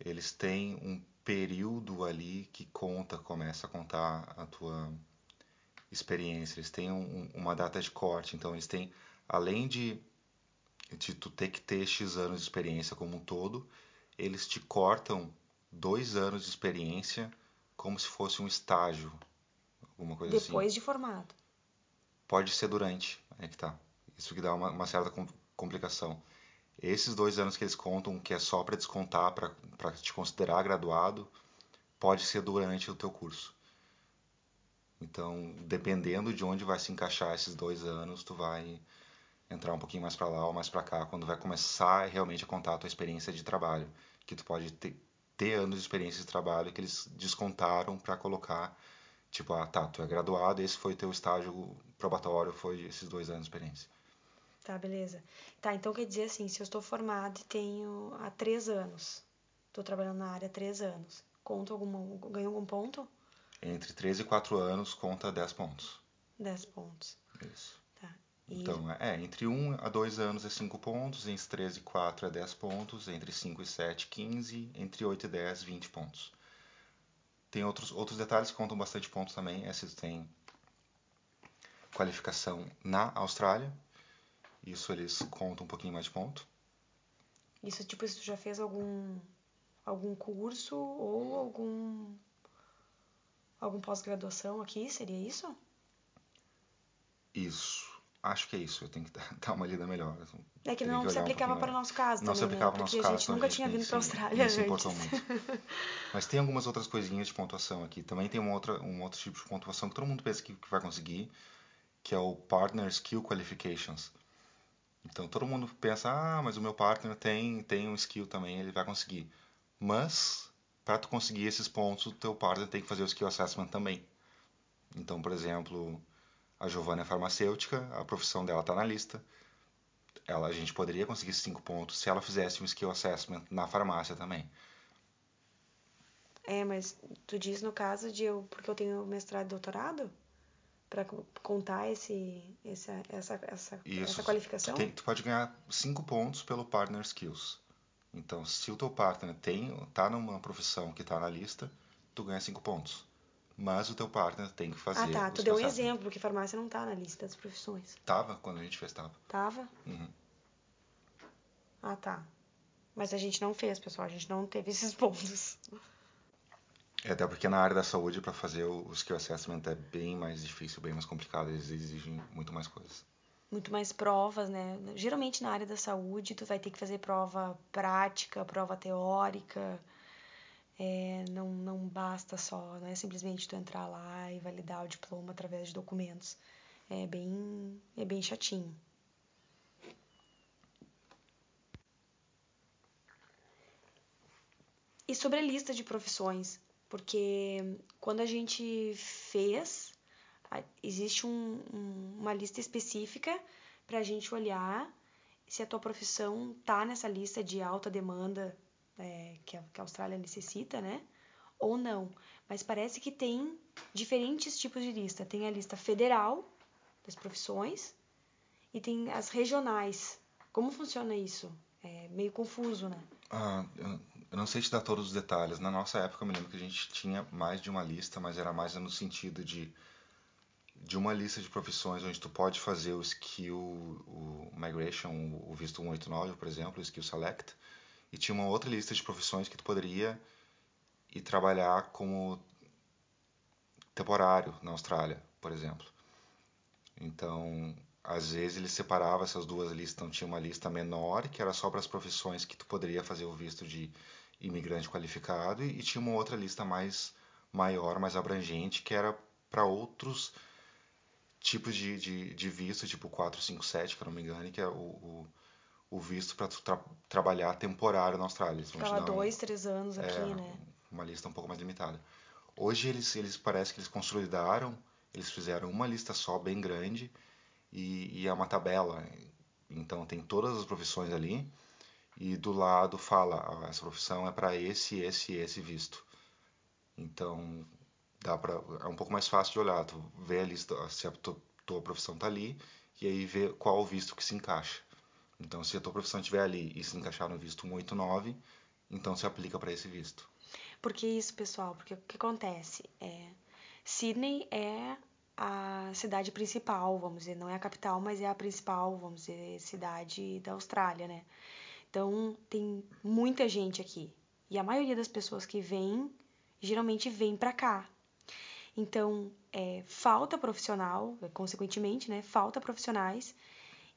eles têm um período ali que conta, começa a contar a tua experiência. Eles têm um- uma data de corte, então eles têm, além de, de tu ter que ter X anos de experiência como um todo, eles te cortam dois anos de experiência como se fosse um estágio, alguma coisa assim. Depois de formado. Pode ser durante, é que tá. Isso que dá uma, uma certa com- complicação. Esses dois anos que eles contam, que é só para descontar, para te considerar graduado, pode ser durante o teu curso. Então, dependendo de onde vai se encaixar esses dois anos, tu vai entrar um pouquinho mais para lá ou mais para cá, quando vai começar realmente a contar a tua experiência de trabalho, que tu pode ter, ter anos de experiência de trabalho que eles descontaram para colocar, tipo, ah, tá, tu é graduado, esse foi teu estágio probatório, foi esses dois anos de experiência. Tá, beleza. Tá, então quer dizer assim, se eu estou formado e tenho há três anos, tô trabalhando na área há três anos, conto alguma, ganho algum ponto? Entre 3 e 4 anos conta 10 pontos. Dez pontos. Isso. Então, é, entre 1 a 2 anos é 5 pontos, entre 3 e 4 é 10 pontos, entre 5 e 7, 15, entre 8 e 10, 20 pontos. Tem outros, outros detalhes que contam bastante pontos também, é se tu tem qualificação na Austrália, isso eles contam um pouquinho mais de ponto. isso, tipo, se tu já fez algum, algum curso ou algum, algum pós-graduação aqui, seria isso? Isso, acho que é isso, eu tenho que dar, uma lida melhor. É que não se um aplicava pouquinho para o nosso caso Não também, se aplicava né? no nosso Porque a caso, gente nunca tinha vindo para a Austrália importou antes. muito. Mas tem algumas outras coisinhas de pontuação aqui. Também tem uma outra, um outro tipo de pontuação que todo mundo pensa que, que vai conseguir, que é o Partner Skill Qualifications. Então todo mundo pensa, ah, mas o meu partner tem, tem um skill também, ele vai conseguir. Mas, para tu conseguir esses pontos, o teu partner tem que fazer o Skill Assessment também. Então, por exemplo, a Giovanna é farmacêutica, a profissão dela está na lista. ela, a gente poderia conseguir 5 pontos se ela fizesse um skill assessment na farmácia também. É, mas tu diz no caso de eu, porque eu tenho mestrado e doutorado? Para contar esse, essa, essa, essa, essa qualificação? Tu, tem, tu pode ganhar 5 pontos pelo Partner Skills. Então, se o teu partner tem, tá numa profissão que está na lista, tu ganha 5 pontos. Mas o teu partner tem que fazer. Ah, tá. Tu deu um exemplo, porque farmácia não tá na lista das profissões. Tava quando a gente fez, tava. Tava? Uhum. Ah, tá. Mas a gente não fez, pessoal. A gente não teve esses pontos. É, até porque na área da saúde, para fazer o skill assessment é bem mais difícil, bem mais complicado. Eles exigem muito mais coisas. Muito mais provas, né? Geralmente na área da saúde, tu vai ter que fazer prova prática, prova teórica. É, não, não basta só, não é simplesmente tu entrar lá e validar o diploma através de documentos. É bem, é bem chatinho. E sobre a lista de profissões, porque quando a gente fez, existe um, um, uma lista específica para a gente olhar se a tua profissão tá nessa lista de alta demanda é, que, a, que a Austrália necessita, né? Ou não. Mas parece que tem diferentes tipos de lista. Tem a lista federal das profissões e tem as regionais. Como funciona isso? É meio confuso, né? Ah, eu não sei te dar todos os detalhes. Na nossa época, eu me lembro que a gente tinha mais de uma lista, mas era mais no sentido de de uma lista de profissões onde tu pode fazer o skill, o migration, o visto 189, por exemplo, o skill select, e tinha uma outra lista de profissões que tu poderia ir trabalhar como temporário na Austrália, por exemplo. Então, às vezes ele separava essas duas listas, então tinha uma lista menor que era só para as profissões que tu poderia fazer o visto de imigrante qualificado e, tinha uma outra lista mais maior, mais abrangente, que era para outros tipos de, de, de, visto, tipo 457, que eu não me engano, que é o, o, o visto para tra trabalhar temporário na Austrália. Ficava dois, um, três anos aqui, é, né? Uma lista um pouco mais limitada. Hoje eles, eles parece que eles consolidaram, eles fizeram uma lista só, bem grande, e, e é uma tabela. Então tem todas as profissões ali e do lado fala, ah, essa profissão é para esse, esse e esse visto. Então, dá para é um pouco mais fácil de olhar, tu vê a lista, se a tua, tua profissão tá ali e aí vê qual o visto que se encaixa. Então, se a tua profissão estiver ali e se encaixar no visto 189, então se aplica para esse visto. Por que isso, pessoal? Porque o que acontece é Sydney é a cidade principal, vamos dizer, não é a capital, mas é a principal, vamos dizer, cidade da Austrália, né? Então, tem muita gente aqui. E a maioria das pessoas que vêm, geralmente vem para cá. Então, é, falta profissional, consequentemente, né? Falta profissionais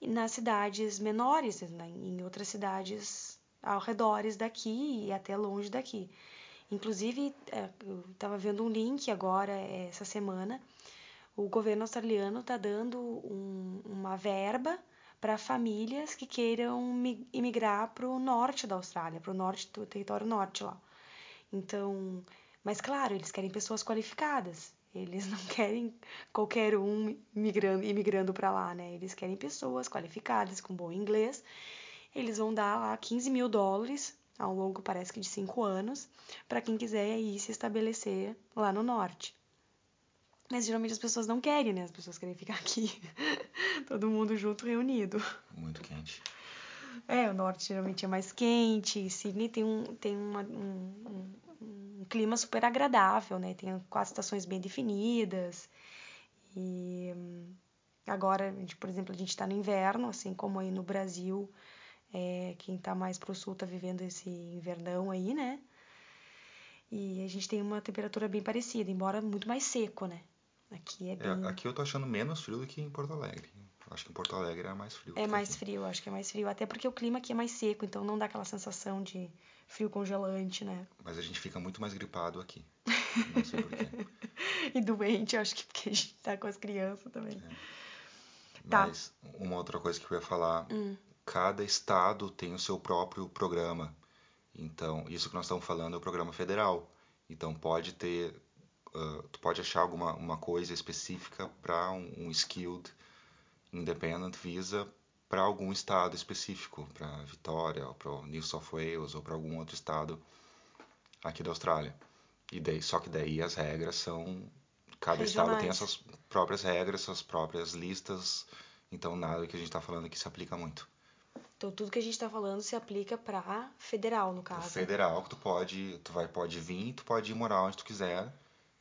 nas cidades menores, né, em outras cidades ao redor daqui e até longe daqui. Inclusive, é, eu estava vendo um link agora, essa semana, o governo australiano está dando um, uma verba para famílias que queiram imigrar para o norte da Austrália, para o norte do território norte lá. Então, mas claro, eles querem pessoas qualificadas. Eles não querem qualquer um migrando, imigrando para lá, né? Eles querem pessoas qualificadas, com bom inglês. Eles vão dar lá 15 mil dólares ao longo, parece que de cinco anos, para quem quiser aí se estabelecer lá no norte. Mas geralmente as pessoas não querem, né? As pessoas querem ficar aqui. Todo mundo junto, reunido. Muito quente. É, o norte geralmente é mais quente. Sydney tem um, tem uma, um, um, um clima super agradável, né? Tem quatro estações bem definidas. E agora, por exemplo, a gente está no inverno, assim como aí no Brasil. É, quem está mais pro sul está vivendo esse invernão aí, né? E a gente tem uma temperatura bem parecida, embora muito mais seco, né? Aqui é, é bem... É, aqui eu tô achando menos frio do que em Porto Alegre. Acho que em Porto Alegre é mais frio. É mais aqui. frio, acho que é mais frio. Até porque o clima aqui é mais seco, então não dá aquela sensação de frio congelante, né? Mas a gente fica muito mais gripado aqui. Não sei porquê. e doente, acho que porque a gente tá com as crianças também. É. Tá. Mas uma outra coisa que eu ia falar. Hum. Cada estado tem o seu próprio programa. Então, isso que nós estamos falando é o programa federal. Então, pode ter uh, tu pode achar alguma uma coisa específica para um, um, skilled independent visa para algum estado específico, para Vitória, ou para New South Wales ou para algum outro estado aqui da Austrália. E daí, só que daí as regras são cada Regionais. estado tem as suas próprias regras, suas próprias listas. Então nada que a gente está falando aqui se aplica muito. Então tudo que a gente tá falando se aplica pra federal, no caso. federal que tu pode, tu vai pode vir, tu pode ir morar onde tu quiser.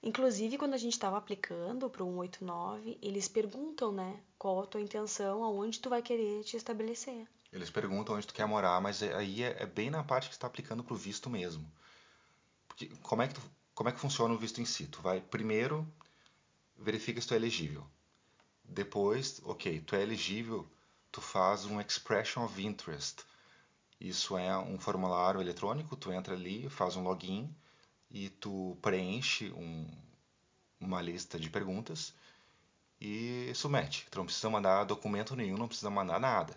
Inclusive, quando a gente estava aplicando pro 189, eles perguntam, né, qual a tua intenção, aonde tu vai querer te estabelecer. Eles perguntam onde tu quer morar, mas é- aí é, é bem na parte que está aplicando pro visto mesmo. Porque como é que tu, como é que funciona o visto em si? Tu vai primeiro verifica se tu é elegível. Depois, ok, tu é elegível, tu faz um expression of interest. Isso é um formulário eletrônico, tu entra ali, faz um login e tu preenche um- uma lista de perguntas e submete. Tu não precisa mandar documento nenhum, não precisa mandar nada.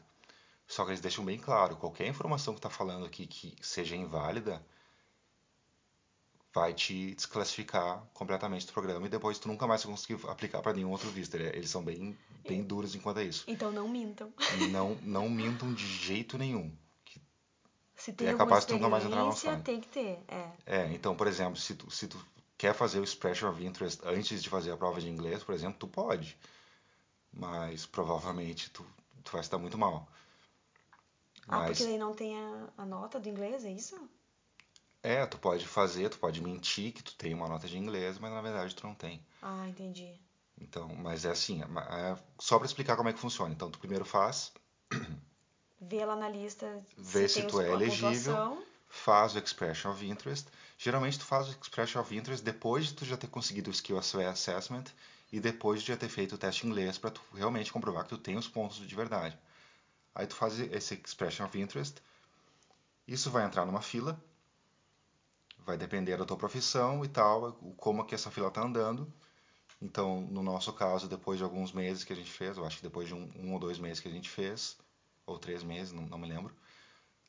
Só que eles deixam bem claro, qualquer informação que tá falando aqui que seja inválida vai te desclassificar completamente do programa e depois tu nunca mais vai conseguir aplicar para nenhum outro visto. Ele- Eles são bem, bem duros enquanto a isso. Então não mintam. Não, não mintam de jeito nenhum. Se tem É capaz de nunca mais entrar experiência, Austrália. tem que ter. É. É, então, por exemplo, se tu, se tu quer fazer o expression of interest antes de fazer a prova de inglês, por exemplo, tu pode. Mas provavelmente tu, tu vai estar muito mal. Ah, Mas porque daí não tem a, a nota do inglês, é isso? é, tu pode fazer, tu pode mentir que tu tem uma nota de inglês, mas na verdade tu não tem. Ah, entendi. Então, mas é assim, é, é só para explicar como é que funciona. Então, tu primeiro faz, Vê lá na lista Vê se tem tu é elegível. faz o expression of interest. Geralmente tu faz o expression of interest depois de tu já ter conseguido o skill assessment e depois de já ter feito o teste em inglês para tu realmente comprovar que tu tem os pontos de verdade. Aí tu faz esse expression of interest. Isso vai entrar numa fila. Vai depender da tua profissão e tal, como que essa fila tá andando. Então, no nosso caso, depois de alguns meses que a gente fez, eu acho que depois de um, um ou dois meses que a gente fez, ou três meses, não, não me lembro,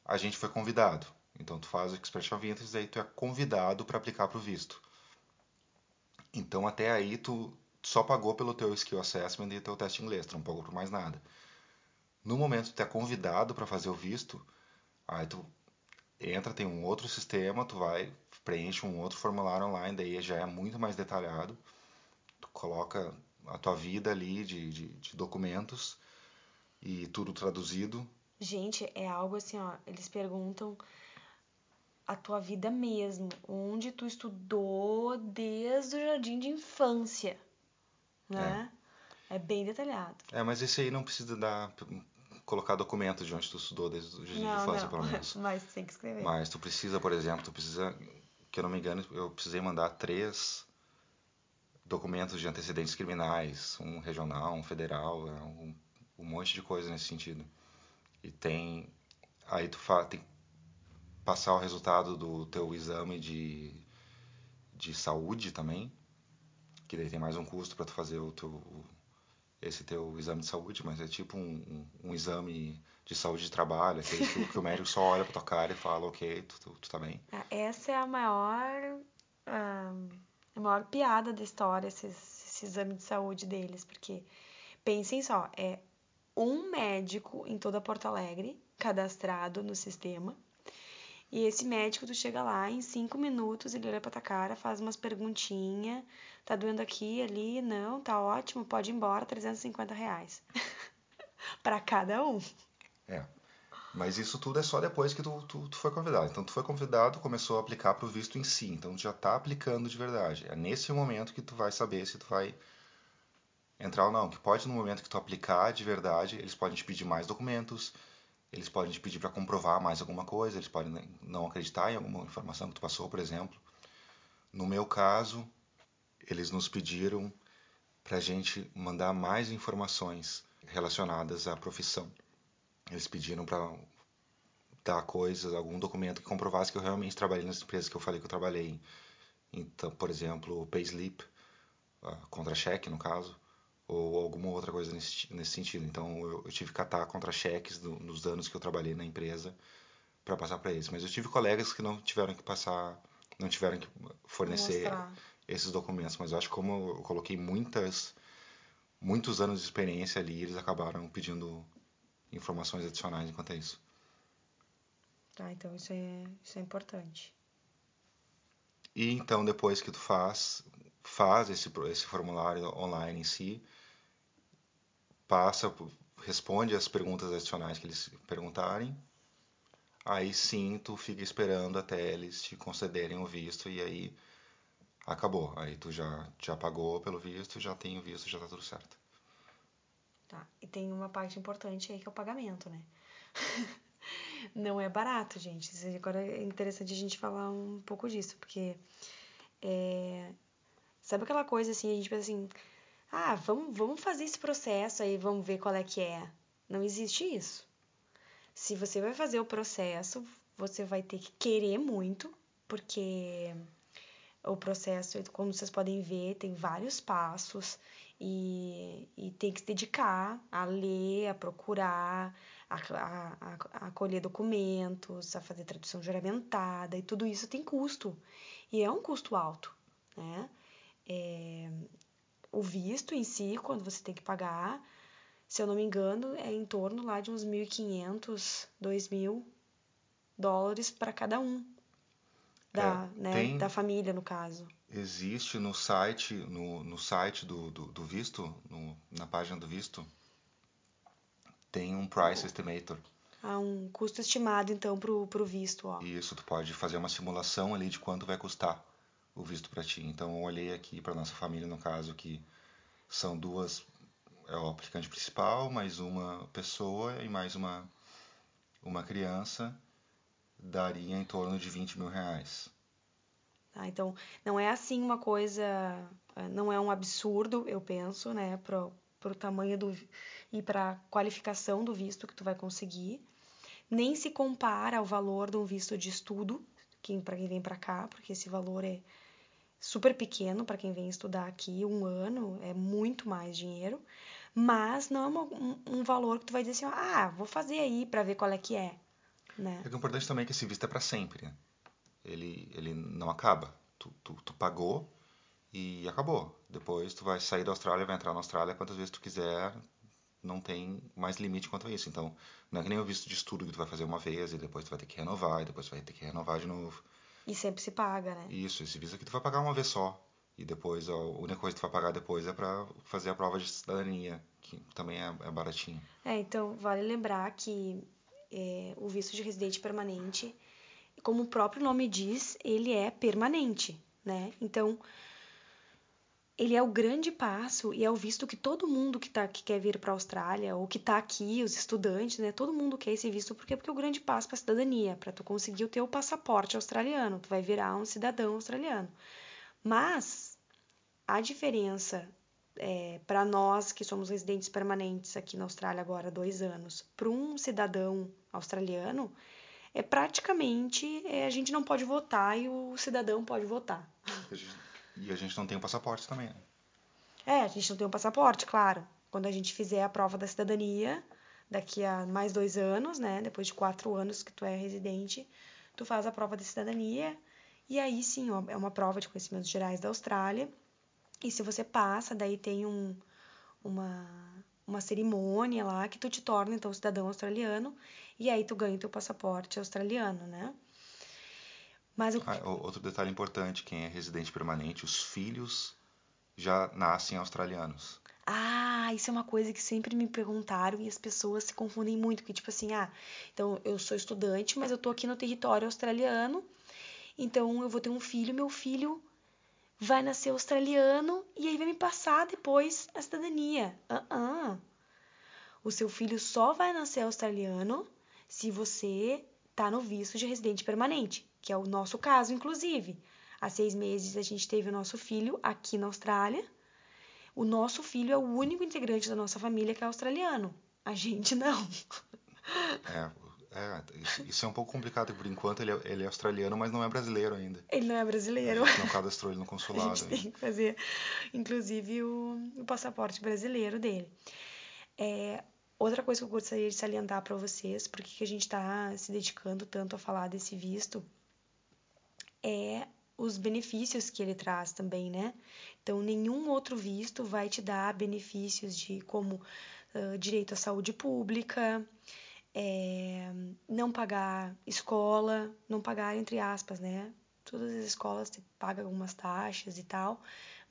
a gente foi convidado. Então, tu faz o Expression of Interest, aí tu é convidado para aplicar para o visto. Então, até aí, tu só pagou pelo teu Skill Assessment e teu teste inglês, tu não pagou por mais nada. No momento que tu é convidado para fazer o visto, aí tu entra, tem um outro sistema, tu vai, preenche um outro formulário online, daí já é muito mais detalhado. Tu coloca a tua vida ali de, de, de documentos e tudo traduzido. Gente, é algo assim, ó. Eles perguntam a tua vida mesmo. Onde tu estudou desde o jardim de infância. Né? É, bem detalhado. É, mas esse aí não precisa dar, colocar documento de onde tu estudou desde o jardim de Não, infância, não. pelo menos. Mas tem que escrever. Mas tu precisa, por exemplo, tu precisa, que eu não me engano, eu precisei mandar três documentos de antecedentes criminais, um regional, um federal, é um, um monte de coisa nesse sentido. E tem, aí tu fa, tem que passar o resultado do teu exame de, de saúde também, que daí tem mais um custo para tu fazer o teu, esse teu exame de saúde, mas é tipo um, um, exame de saúde de trabalho, aquele que, que o médico só olha pra tua cara e fala, ok, tu, tu, tu tá bem. Ah, Essa é a maior, a maior piada da história, esse exame de saúde deles, porque pensem só, é um médico em toda Porto Alegre cadastrado no sistema. E esse médico, tu chega lá, em cinco minutos, ele olha pra tua cara, faz umas perguntinhas. Tá doendo aqui, ali? Não, tá ótimo, pode ir embora, 350 reais. pra cada um. É. Mas isso tudo é só depois que tu, tu, tu foi convidado. Então tu foi convidado, começou a aplicar pro visto em si. Então tu já tá aplicando de verdade. É nesse momento que tu vai saber se tu vai entrar ou não. Que pode no momento que tu aplicar de verdade, eles podem te pedir mais documentos, eles podem te pedir para comprovar mais alguma coisa, eles podem não acreditar em alguma informação que tu passou, por exemplo. No meu caso, eles nos pediram para a gente mandar mais informações relacionadas à profissão. Eles pediram para dar coisas, algum documento que comprovasse que eu realmente trabalhei nas empresas que eu falei que eu trabalhei. Então, por exemplo, payslip, uh, contra-cheque no caso, ou alguma outra coisa nesse, nesse sentido. Então, eu, eu tive que catar contra-cheques do, nos anos que eu trabalhei na empresa para passar para eles. Mas eu tive colegas que não tiveram que passar, não tiveram que fornecer Mostrar. esses documentos. Mas eu acho que como eu coloquei muitas, muitos anos de experiência ali, eles acabaram pedindo informações adicionais enquanto é isso. Tá, então isso é, isso é importante. E então depois que tu faz, faz esse, esse formulário online em si, passa, responde as perguntas adicionais que eles perguntarem, aí sim tu fica esperando até eles te concederem o visto e aí acabou. Aí tu já, já pagou pelo visto, já tem o visto, já tá tudo certo. Tá, e tem uma parte importante aí que é o pagamento, né? Não é barato, gente. Agora é interessante a gente falar um pouco disso, porque é... sabe aquela coisa assim, a gente pensa assim, ah, vamos, vamos fazer esse processo aí, vamos ver qual é que é. Não existe isso. Se você vai fazer o processo, você vai ter que querer muito, porque o processo, como vocês podem ver, tem vários passos e, e tem que se dedicar a ler, a procurar, a, a, a colher documentos, a fazer tradução juramentada e tudo isso tem custo. E é um custo alto, né? É, o visto em si, quando você tem que pagar, se eu não me engano, é em torno lá de uns 1.500, 2.000 dólares para cada um da, é, né, tem, da família, no caso. Existe no site, no, no site do, do, do visto, no, na página do visto, tem um price estimator. Ah, um custo estimado, então, pro, pro visto, ó. Isso, tu pode fazer uma simulação ali de quanto vai custar o visto para ti. Então, eu olhei aqui para nossa família, no caso, que são duas, é o aplicante principal, mais uma pessoa e mais uma, uma criança, daria em torno de 20 mil reais. Ah, então, não é assim uma coisa, não é um absurdo, eu penso, né, pro, pro tamanho do e para qualificação do visto que tu vai conseguir. Nem se compara ao valor de um visto de estudo, que para quem vem para cá, porque esse valor é super pequeno para quem vem estudar aqui, um ano é muito mais dinheiro, mas não é uma, um, um, valor que tu vai dizer assim, ah, vou fazer aí para ver qual é que é, né? É o importante também é que esse visto é para sempre, né? Ele, ele não acaba. Tu, tu, tu pagou e acabou. Depois tu vai sair da Austrália, vai entrar na Austrália quantas vezes tu quiser, não tem mais limite quanto a isso. Então, não é que nem o visto de estudo que tu vai fazer uma vez e depois tu vai ter que renovar, e depois tu vai ter que renovar de novo. E sempre se paga, né? Isso, esse visto aqui tu vai pagar uma vez só. E depois a única coisa que tu vai pagar depois é para fazer a prova de cidadania, que também é, é baratinho. É, então vale lembrar que é, o visto de residente permanente, como o próprio nome diz, ele é permanente, né? Então ele é o grande passo e é o visto que todo mundo que, tá, que quer vir para a Austrália ou que está aqui, os estudantes, né? Todo mundo quer esse visto porque, porque é o grande passo para a cidadania, para tu conseguir o teu passaporte australiano, tu vai virar um cidadão australiano. Mas a diferença é, para nós que somos residentes permanentes aqui na Austrália agora há dois anos, para um cidadão australiano, é praticamente é, a gente não pode votar e o cidadão pode votar. E a gente não tem o passaporte também, né? É, a gente não tem o passaporte, claro. Quando a gente fizer a prova da cidadania, daqui a mais dois anos, né? Depois de quatro anos que tu é residente, tu faz a prova da cidadania. E aí sim, ó, é uma prova de conhecimentos gerais da Austrália. E se você passa, daí tem um, uma, uma cerimônia lá que tu te torna então cidadão australiano e aí tu ganha o teu passaporte australiano, né? Mas o... ah, outro detalhe importante, quem é residente permanente, os filhos já nascem australianos. Ah, isso é uma coisa que sempre me perguntaram e as pessoas se confundem muito, que tipo assim, ah, então eu sou estudante, mas eu tô aqui no território australiano, então eu vou ter um filho, meu filho vai nascer australiano e aí vai me passar depois a cidadania. Uh -uh. O seu filho só vai nascer australiano se você tá no visto de residente permanente que é o nosso caso, inclusive. Há seis meses a gente teve o nosso filho aqui na Austrália. O nosso filho é o único integrante da nossa família que é australiano. A gente não. É, é isso é um pouco complicado, por enquanto ele é, ele é, australiano, mas não é brasileiro ainda. Ele não é brasileiro. A gente não cadastrou ele no consulado. A gente tem que fazer, inclusive, o, o passaporte brasileiro dele. É, outra coisa que eu gostaria de salientar para vocês, porque que a gente está se dedicando tanto a falar desse visto, é os benefícios que ele traz também, né? Então, nenhum outro visto vai te dar benefícios de como uh, direito à saúde pública, é, não pagar escola, não pagar entre aspas, né? Todas as escolas você paga algumas taxas e tal,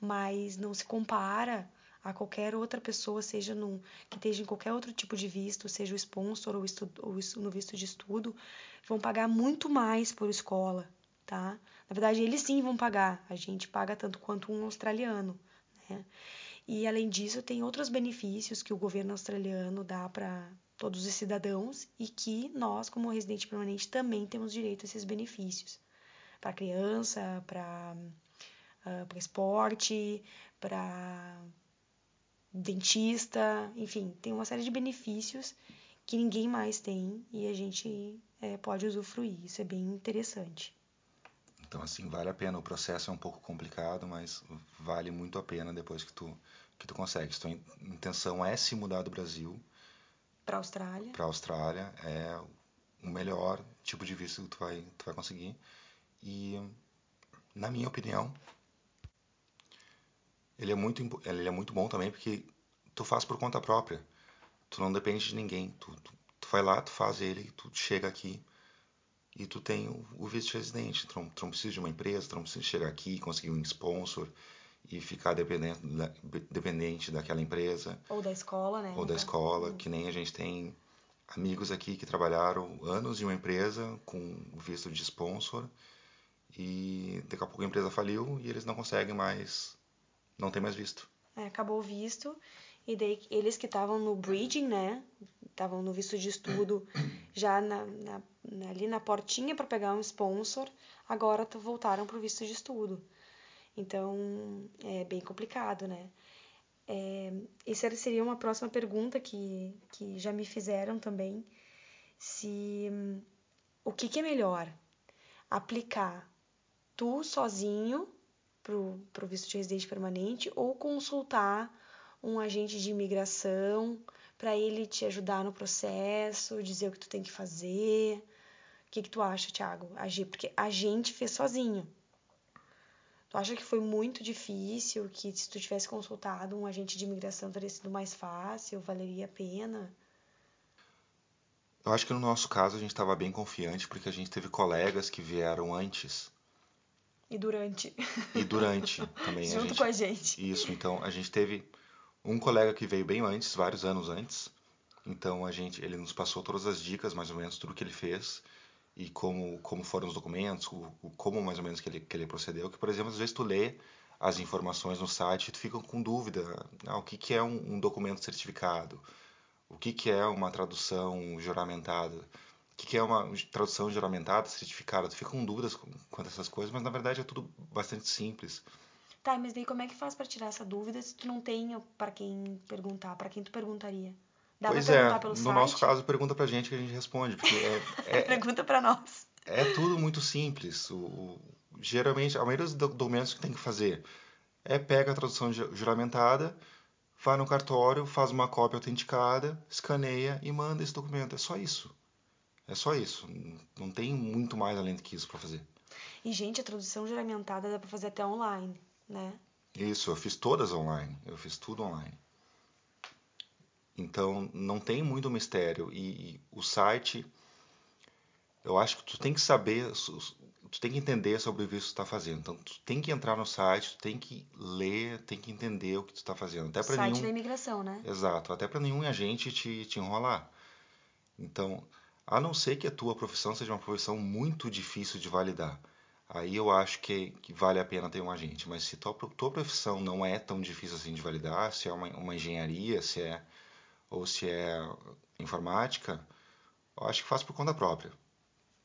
mas não se compara a qualquer outra pessoa, seja num, que esteja em qualquer outro tipo de visto, seja o sponsor ou, ou no visto de estudo, vão pagar muito mais por escola, tá? Na verdade, eles sim vão pagar, a gente paga tanto quanto um australiano, né? E além disso, tem outros benefícios que o governo australiano dá para todos os cidadãos e que nós, como residente permanente, também temos direito a esses benefícios. Para criança, para uh, para esporte, para dentista, enfim, tem uma série de benefícios que ninguém mais tem e a gente é, pode usufruir. Isso é bem interessante. Então, assim, vale a pena. O processo é um pouco complicado, mas vale muito a pena depois que tu, que tu consegue. Tua intenção é se mudar do Brasil. Para a Austrália. Para a Austrália. É o melhor tipo de visto que tu vai, tu vai conseguir. E, na minha opinião, ele é muito, ele é muito bom também porque tu faz por conta própria. Tu não depende de ninguém. Tu, tu, tu vai lá, tu faz ele, tu chega aqui e tu tem o, o visto de residente. Tu tu não precisa de uma empresa, tu não precisa chegar aqui, conseguir um sponsor e ficar dependente, da, dependente daquela empresa. Ou da escola, né? Ou da escola, que nem a gente tem amigos aqui que trabalharam anos em uma empresa com visto de sponsor e daqui a pouco a empresa faliu e eles não conseguem mais não tem mais visto. É, acabou o visto. E daí eles que estavam no bridging, né? Estavam no visto de estudo, já na, na, ali na portinha para pegar um sponsor, agora voltaram para o visto de estudo. Então é bem complicado, né? É, essa seria uma próxima pergunta que, que já me fizeram também. Se o que, que é melhor? Aplicar tu sozinho para o visto de residente permanente ou consultar um agente de imigração para ele te ajudar no processo, dizer o que tu tem que fazer. O que, que tu acha, Thiago? Agir? Porque a gente fez sozinho. Tu acha que foi muito difícil, que se tu tivesse consultado um agente de imigração teria sido mais fácil, valeria a pena? Eu acho que no nosso caso a gente estava bem confiante porque a gente teve colegas que vieram antes e durante. E durante também. Junto a gente, com a gente. Isso, então a gente teve um colega que veio bem antes, vários anos antes. Então a gente, ele nos passou todas as dicas, mais ou menos tudo que ele fez e como como foram os documentos, o, como mais ou menos que ele que ele procedeu. Que por exemplo às vezes tu lê as informações no site e tu fica com dúvida, ah, o que que é um, um documento certificado, o que que é uma tradução juramentada que, que é uma tradução juramentada, certificada. Tu fica com dúvidas quanto a essas coisas, mas na verdade é tudo bastante simples. Tá, mas daí como é que faz para tirar essa dúvida se tu não tem para quem perguntar? Para quem tu perguntaria? Dá pois é, no site? nosso caso pergunta pra gente que a gente responde, porque é, é pergunta para nós. É tudo muito simples. O, o, geralmente, a maioria dos documentos que tem que fazer é pega a tradução juramentada, vai no cartório, faz uma cópia autenticada, escaneia e manda esse documento. É só isso. É só isso. Não tem muito mais além do que isso para fazer. E, gente, a tradução juramentada dá para fazer até online, né? Isso, eu fiz todas online. Eu fiz tudo online. Então, não tem muito mistério. E, e o site, eu acho que tu tem que saber, tu tem que entender sobre o que tu está fazendo. Então, tu tem que entrar no site, tu tem que ler, tem que entender o que tu está fazendo. Até para site nenhum... da imigração, né? Exato. Até para nenhum agente te, te enrolar. Então, a não ser que a tua profissão seja uma profissão muito difícil de validar. Aí eu acho que, que vale a pena ter um agente. Mas se tua, tua profissão não é tão difícil assim de validar, se é uma, uma engenharia, se é ou se é informática, eu acho que faz por conta própria.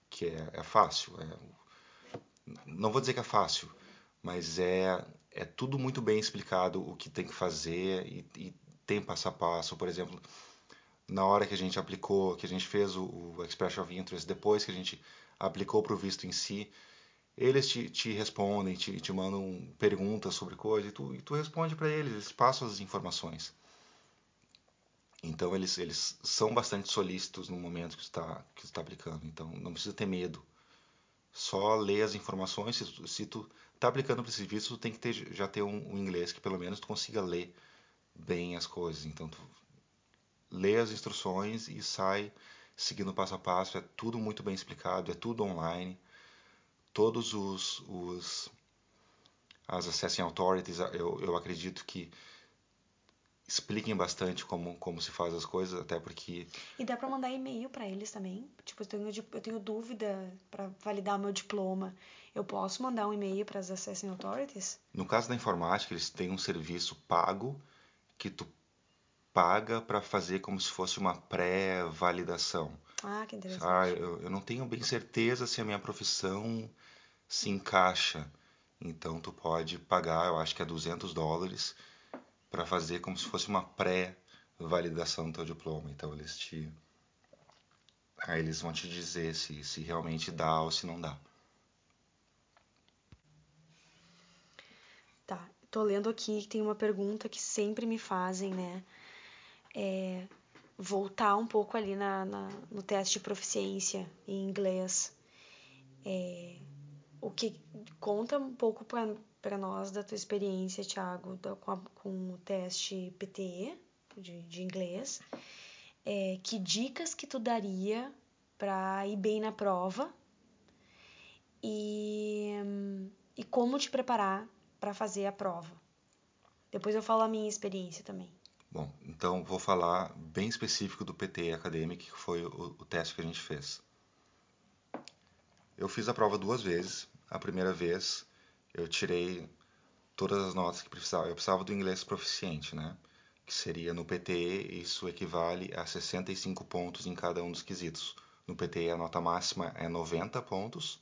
Que é, é fácil. É, não vou dizer que é fácil, mas é, é tudo muito bem explicado o que tem que fazer e, e tem passo a passo. Por exemplo, na hora que a gente aplicou, que a gente fez o, o Expression of Interest, depois que a gente aplicou para o visto em si, eles te, te respondem, te, te mandam perguntas sobre coisas e tu, e tu responde para eles, eles passam as informações. Então eles, eles são bastante solícitos no momento que está que está aplicando. Então não precisa ter medo. Só lê as informações. Se, tu, se tu está aplicando para esse visto, tu tem que ter, já ter um, um, inglês que pelo menos tu consiga ler bem as coisas. Então tu lê as instruções e sai seguindo passo a passo. É tudo muito bem explicado, é tudo online. Todos os, os as assessing authorities, eu, eu acredito que expliquem bastante como, como se faz as coisas, até porque. E dá para mandar e-mail para eles também. Tipo, eu tenho, eu tenho dúvida para validar o meu diploma. Eu posso mandar um e-mail para as assessing authorities? No caso da informática, eles têm um serviço pago que tu paga para fazer como se fosse uma pré-validação. Ah, que interessante. Ah, eu, eu não tenho bem certeza se a minha profissão se encaixa. Então tu pode pagar, eu acho que é 200 dólares para fazer como se fosse uma pré-validação do teu diploma. Então eles te aí eles vão te dizer se, se realmente dá ou se não dá. Tá, tô lendo aqui que tem uma pergunta que sempre me fazem, né? É voltar um pouco ali na, na no teste de proficiência em inglês. É, o que conta um pouco para nós da tua experiência, Thiago, da, com, a, com, o teste PTE de, de inglês. É, que dicas que tu daria para ir bem na prova e, e como te preparar para fazer a prova. Depois eu falo a minha experiência também. Bom, então vou falar bem específico do PTE Academic, que foi o, o teste que a gente fez. Eu fiz a prova duas vezes. A primeira vez eu tirei todas as notas que precisava. Eu precisava do inglês proficiente, né? Que seria no PTE, isso equivale a 65 pontos em cada um dos quesitos. No PTE a nota máxima é 90 pontos.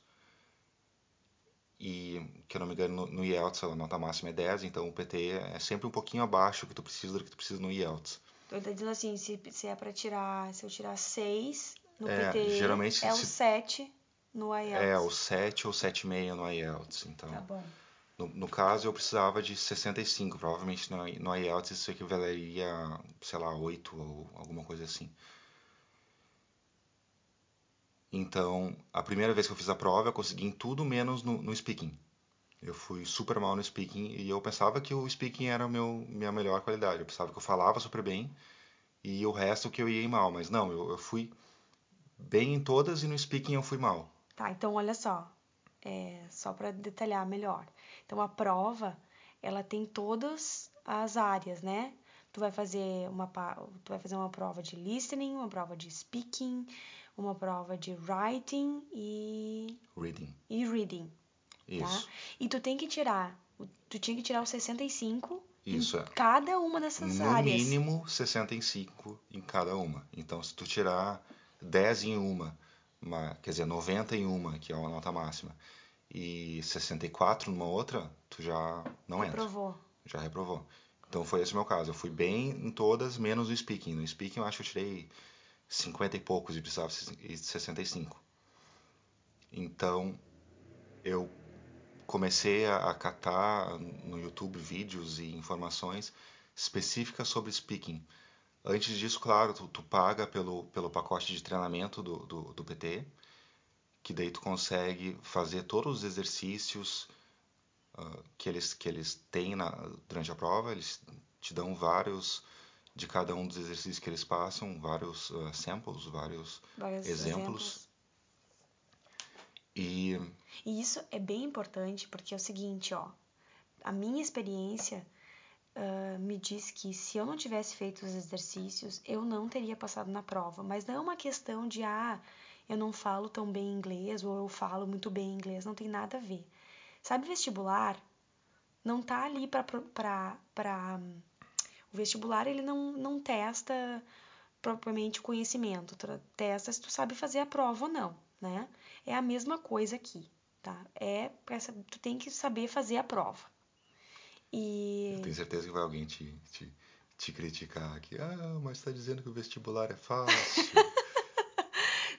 E, que eu não me engano, no, no IELTS a nota máxima é 10, então o PTE é sempre um pouquinho abaixo do que tu precisa do que tu precisa no IELTS. Então ele tá dizendo assim, se, se é para tirar, se eu tirar 6 no é, PTE, geralmente, é o 7 no IELTS. É, o 7 ou 7,5 no IELTS. Então, tá bom. No, no, caso, eu precisava de 65. Provavelmente no, no IELTS isso equivaleria sei lá, 8 ou alguma coisa assim. Então, a primeira vez que eu fiz a prova, eu consegui em tudo menos no, no speaking. Eu fui super mal no speaking e eu pensava que o speaking era meu, minha melhor qualidade. Eu pensava que eu falava super bem e o resto que eu ia mal. Mas não, eu, eu fui bem em todas e no speaking eu fui mal. Tá, então olha só, é, só para detalhar melhor. Então a prova, ela tem todas as áreas, né? Tu vai fazer uma tu vai fazer uma prova de listening, uma prova de speaking, uma prova de writing e reading. E reading. Tá? Isso. Tá? E tu tem que tirar, tu tinha que tirar os 65 isso, em é. cada uma dessas no áreas. No mínimo 65 em cada uma. Então, se tu tirar 10 em uma uma, quer dizer, 90 em uma, que é uma nota máxima, e 64 numa outra, tu já não reprovou. entra. Já reprovou. Então foi esse o meu caso. Eu fui bem em todas, menos no speaking. No speaking eu acho que eu tirei 50 e poucos e precisava de 65. Então eu comecei a, catar no YouTube vídeos e informações específicas sobre speaking Antes disso, claro, tu, tu paga pelo, pelo pacote de treinamento do, do, do PT, que daí tu consegue fazer todos os exercícios uh, que, eles, que eles têm na, durante a prova, eles te dão vários de cada um dos exercícios que eles passam, vários uh, samples, vários, vários exemplos. exemplos. E... e isso é bem importante porque é o seguinte, ó, a minha experiência uh, me diz que se eu não tivesse feito os exercícios, eu não teria passado na prova. Mas não é uma questão de, ah, eu não falo tão bem inglês ou eu falo muito bem inglês. Não tem nada a ver. Sabe, vestibular não tá ali para. O vestibular ele não, não testa propriamente o conhecimento, testa se tu sabe fazer a prova ou não, né? É a mesma coisa aqui, tá? É, tu tem que saber fazer a prova. E... Eu tenho certeza que vai alguém te, te, te criticar aqui. Ah, mas está dizendo que o vestibular é fácil.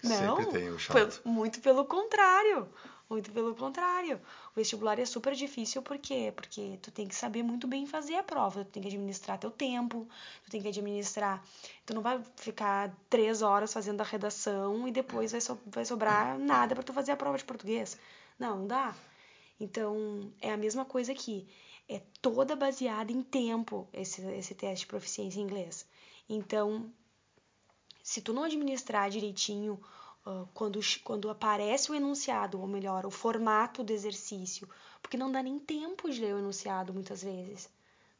Não, Sempre tem o chato. muito pelo contrário. Muito pelo contrário. O vestibular é super difícil por quê? Porque tu tem que saber muito bem fazer a prova. Tu tem que administrar teu tempo, tu tem que administrar. Tu não vai ficar três horas fazendo a redação e depois vai, so, vai sobrar nada para tu fazer a prova de português. Não, não dá. Então, é a mesma coisa aqui é toda baseada em tempo esse, esse teste de proficiência em inglês. Então, se tu não administrar direitinho uh, quando, quando aparece o enunciado, ou melhor, o formato do exercício, porque não dá nem tempo de ler o enunciado muitas vezes.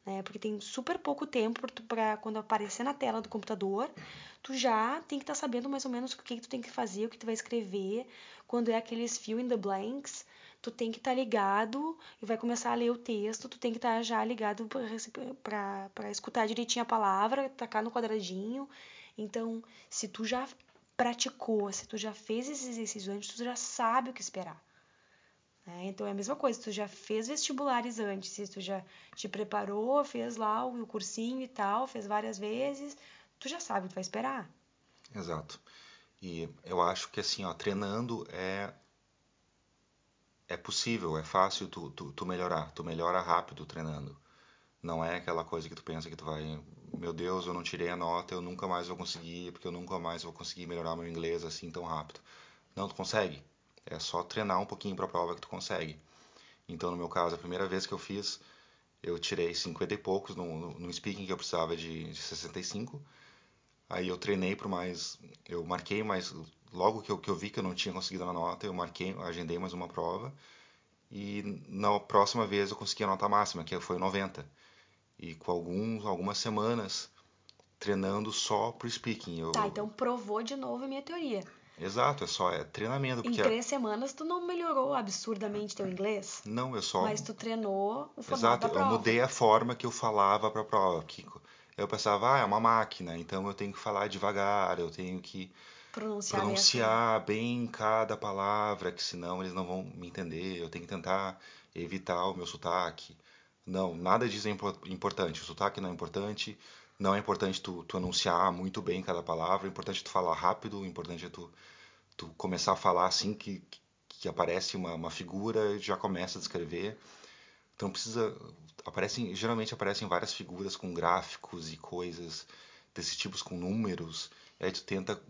Né? Porque tem super pouco tempo para quando aparecer na tela do computador, tu já tem que estar tá sabendo mais ou menos o que, que tu tem que fazer, o que tu vai escrever. Quando é aqueles fill in the blanks, tu tem que estar tá ligado e vai começar a ler o texto, tu tem que estar tá já ligado para escutar direitinho a palavra, tacar no quadradinho. Então, se tu já praticou, se tu já fez esses exercícios antes, tu já sabe o que esperar. Né? Então é a mesma coisa, tu já fez vestibulares antes, se tu já te preparou, fez lá o cursinho e tal, fez várias vezes, tu já sabe o que vai esperar. Exato. E eu acho que assim, ó, treinando é é possível, é fácil tu, tu, tu melhorar, tu melhora rápido treinando. Não é aquela coisa que tu pensa que tu vai, meu Deus, eu não tirei a nota, eu nunca mais vou conseguir, porque eu nunca mais vou conseguir melhorar meu inglês assim tão rápido. Não, tu consegue. É só treinar um pouquinho para a prova que tu consegue. Então, no meu caso, a primeira vez que eu fiz, eu tirei 50 e poucos no, no speaking que eu precisava de, de 65. Aí eu treinei para mais, eu marquei mais logo que eu, que eu vi que eu não tinha conseguido a nota, eu marquei, agendei mais uma prova. E na próxima vez eu consegui a nota máxima, que foi 90. E com alguns, algumas semanas treinando só pro speaking. Eu, tá, então provou de novo a minha teoria. Exato, é só é treinamento. Porque em é três semanas tu não melhorou absurdamente teu inglês? Não, eu só. Mas tu treinou o formato Exato, da prova. eu mudei a forma que eu falava para a prova. Que eu pensava, ah, é uma máquina, então eu tenho que falar devagar, eu tenho que pronunciar, pronunciar bem cada palavra, que senão eles não vão me entender. Eu tenho que tentar evitar o meu sotaque. Não, nada disso é importante. O sotaque não é importante. Não é importante tu, tu anunciar muito bem cada palavra. É importante tu falar rápido. É importante tu, tu começar a falar assim que, que aparece uma, uma figura já começa a descrever. Então precisa aparecem geralmente aparecem várias figuras com gráficos e coisas desse tipos com números e aí tu tenta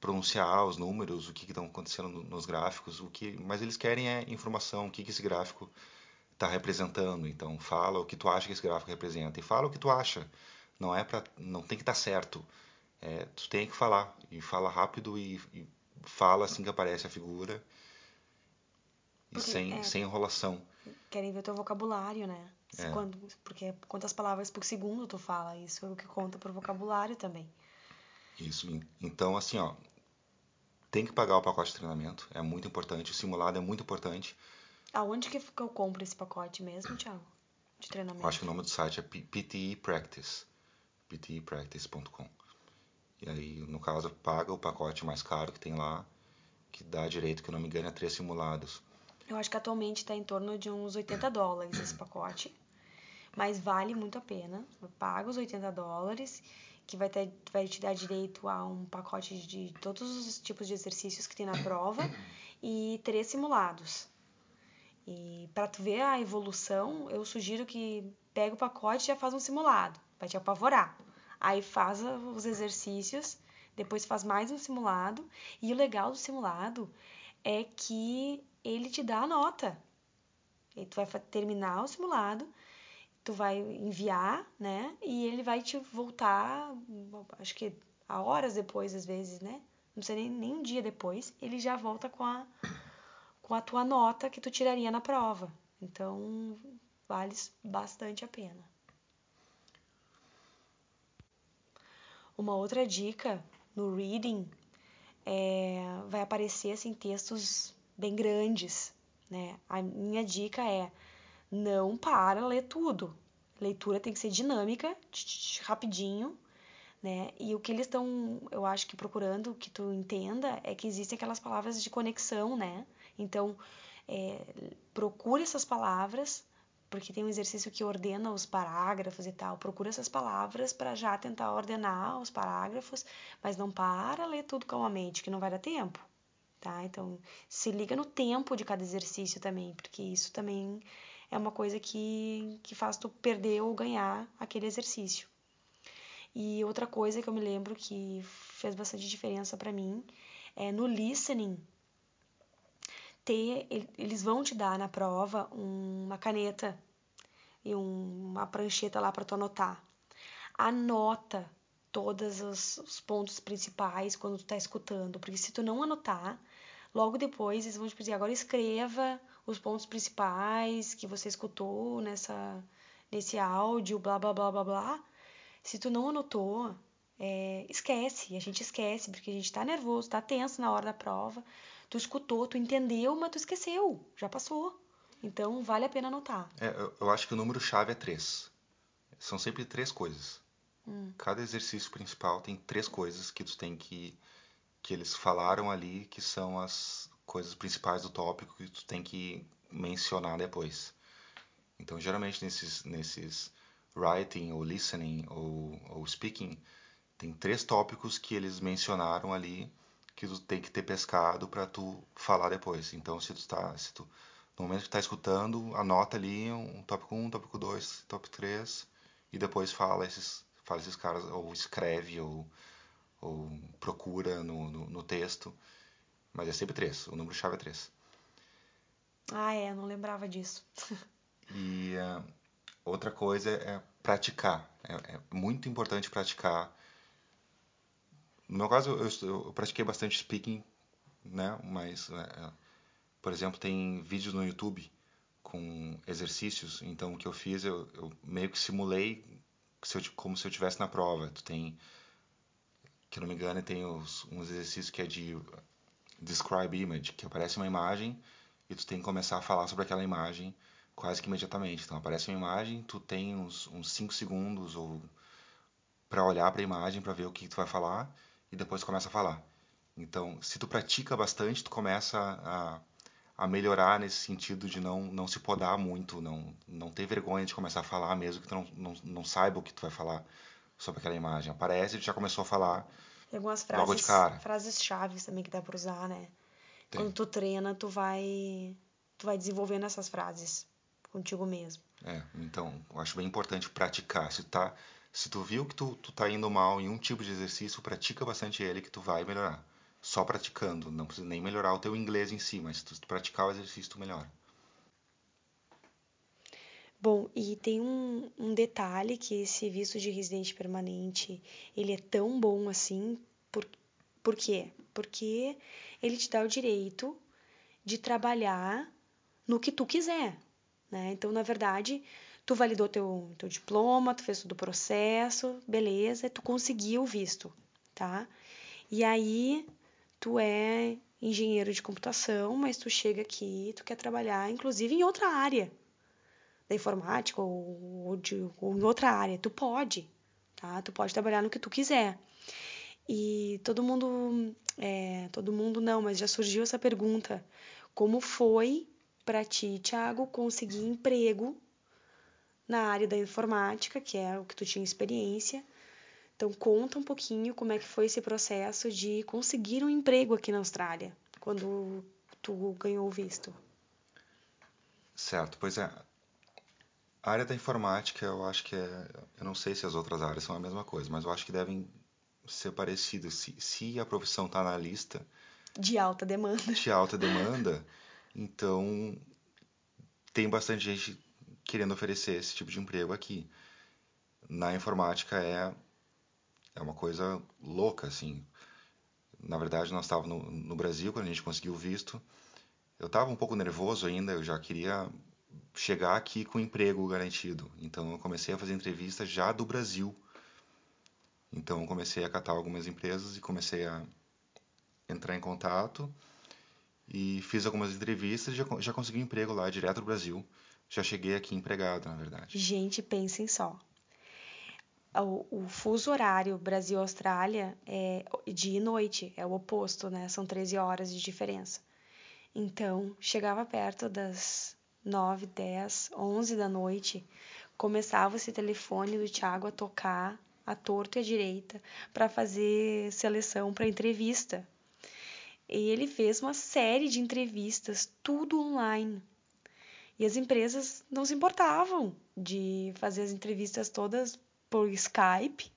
pronunciar os números, o que estão acontecendo nos gráficos, o que, mas eles querem é informação, o que, que esse gráfico está representando. Então fala o que tu acha que esse gráfico representa e fala o que tu acha. Não é para, não tem que estar tá certo. É, tu tem que falar e fala rápido e, e fala assim que aparece a figura e porque, sem, é, sem enrolação. Querem ver teu vocabulário, né? É. Quando, porque quantas palavras por segundo tu fala, isso é o que conta pro vocabulário também. Isso. Então, assim, ó, tem que pagar o pacote de treinamento, é muito importante. O simulado é muito importante. Aonde que eu compro esse pacote mesmo, Thiago? De treinamento? Eu acho que o nome do site é PTE Practice. PTEpractice.com. E aí, no caso, paga o pacote mais caro que tem lá, que dá direito, que eu não me engano, a três simulados. Eu acho que atualmente está em torno de uns 80 dólares esse pacote. Mas vale muito a pena. Paga os 80 dólares que vai, ter, vai te dar direito a um pacote de todos os tipos de exercícios que tem na prova e três simulados. E para tu ver a evolução, eu sugiro que pega o pacote e já faz um simulado, vai te apavorar. Aí faz os exercícios, depois faz mais um simulado, e o legal do simulado é que ele te dá a nota. E tu vai terminar o simulado, tu vai enviar, né? E ele vai te voltar, acho que horas depois, às vezes, né? Não sei nem, nem um dia depois, ele já volta com a, com a tua nota que tu tiraria na prova. Então, vale bastante a pena. Uma outra dica no reading é, vai aparecer assim textos bem grandes, né? A minha dica é não para ler tudo. Leitura tem que ser dinâmica, rapidinho, né? E o que eles estão, eu acho que procurando que tu entenda é que existem aquelas palavras de conexão, né? Então, é, procure essas palavras, porque tem um exercício que ordena os parágrafos e tal. Procura essas palavras para já tentar ordenar os parágrafos, mas não para ler tudo calmamente, que não vai dar tempo, tá? Então, se liga no tempo de cada exercício também, porque isso também é uma coisa que, que faz tu perder ou ganhar aquele exercício. E outra coisa que eu me lembro que fez bastante diferença para mim é no listening ter eles vão te dar na prova uma caneta e uma prancheta lá para tu anotar. Anota todos os, os pontos principais quando tu tá escutando, porque se tu não anotar, logo depois eles vão te dizer, agora escreva os pontos principais que você escutou nessa nesse áudio, blá blá blá blá blá. Se tu não anotou, é, esquece, a gente esquece, porque a gente tá nervoso, tá tenso na hora da prova. Tu escutou, tu entendeu, mas tu esqueceu, já passou. Então vale a pena anotar. É, eu, eu acho que o número-chave é três. São sempre três coisas. Hum. Cada exercício principal tem três coisas que tu tem que. que eles falaram ali, que são as coisas principais do tópico que tu tem que mencionar depois. Então, geralmente nesses, nesses writing ou listening ou, ou speaking, tem três tópicos que eles mencionaram ali que tu tem que ter pescado para tu falar depois. Então, se tu está, se tu no momento que está escutando, anota ali um tópico 1, um, tópico 2, tópico 3 e depois fala esses, fala esses caras, ou escreve, ou, ou procura no, no, no texto. Mas é sempre 3, o número-chave é 3. Ah, é, não lembrava disso. e uh, outra coisa é praticar. É, é muito importante praticar no meu caso, eu, eu, pratiquei bastante speaking, né? Mas, é, é, por exemplo, tem vídeos no YouTube com exercícios. Então, o que eu fiz, eu, eu meio que simulei se eu, como se eu estivesse na prova. Tu tem, que não me engano, tem os, uns exercícios que é de describe image, que aparece uma imagem e tu tem que começar a falar sobre aquela imagem quase que imediatamente. Então, aparece uma imagem, tu tem uns 5 segundos ou para olhar para a imagem, para ver o que tu vai falar e depois começa a falar. Então, se tu pratica bastante, tu começa a, a melhorar nesse sentido de não, não se podar muito, não, não ter vergonha de começar a falar, mesmo que tu não, não, não saiba o que tu vai falar sobre aquela imagem. Aparece e já começou a falar Tem algumas frases, logo de cara. frases chaves também que dá para usar, né? Tem. Quando tu treina, tu vai, tu vai desenvolvendo essas frases contigo mesmo. É, então, eu acho bem importante praticar. Se tá se tu viu que tu, tu tá indo mal em um tipo de exercício, pratica bastante ele que tu vai melhorar. Só praticando, não precisa nem melhorar o teu inglês em si, mas se tu praticar o exercício, tu melhora. Bom, e tem um, um detalhe que esse visto de residente permanente, ele é tão bom assim, por, por quê? Porque ele te dá o direito de trabalhar no que tu quiser, né? Então, na verdade, tu validou teu, teu diploma, tu fez todo o processo, beleza, tu conseguiu o visto, tá? E aí tu é engenheiro de computação, mas tu chega aqui, tu quer trabalhar inclusive em outra área da informática ou, ou, de, ou em outra área, tu pode, tá? Tu pode trabalhar no que tu quiser. E todo mundo, é, todo mundo não, mas já surgiu essa pergunta: como foi para ti, Thiago, conseguir emprego na área da informática, que é o que tu tinha experiência. Então conta um pouquinho como é que foi esse processo de conseguir um emprego aqui na Austrália, quando tu ganhou o visto. Certo, pois é. A área da informática, eu acho que é. Eu não sei se as outras áreas são a mesma coisa, mas eu acho que devem ser parecidas. Se, se a profissão está na lista. De alta demanda. De alta demanda, então tem bastante gente querendo oferecer esse tipo de emprego aqui. Na informática é, é uma coisa louca, assim. Na verdade, nós estávamos no, no Brasil quando a gente conseguiu o visto. Eu estava um pouco nervoso ainda, eu já queria chegar aqui com emprego garantido. Então, eu comecei a fazer entrevistas já do Brasil. Então, eu comecei a catar algumas empresas e comecei a entrar em contato e fiz algumas entrevistas e já, já consegui um emprego lá direto do Brasil já cheguei aqui empregado, na verdade. Gente, pensem só. O, o fuso horário Brasil-Austrália é dia e noite, é o oposto, né? São 13 horas de diferença. Então, chegava perto das 9, 10, 11 da noite, começava esse telefone do Thiago a tocar à torta e à direita para fazer seleção para entrevista. E ele fez uma série de entrevistas, tudo online. E as empresas não se importavam de fazer as entrevistas todas por Skype,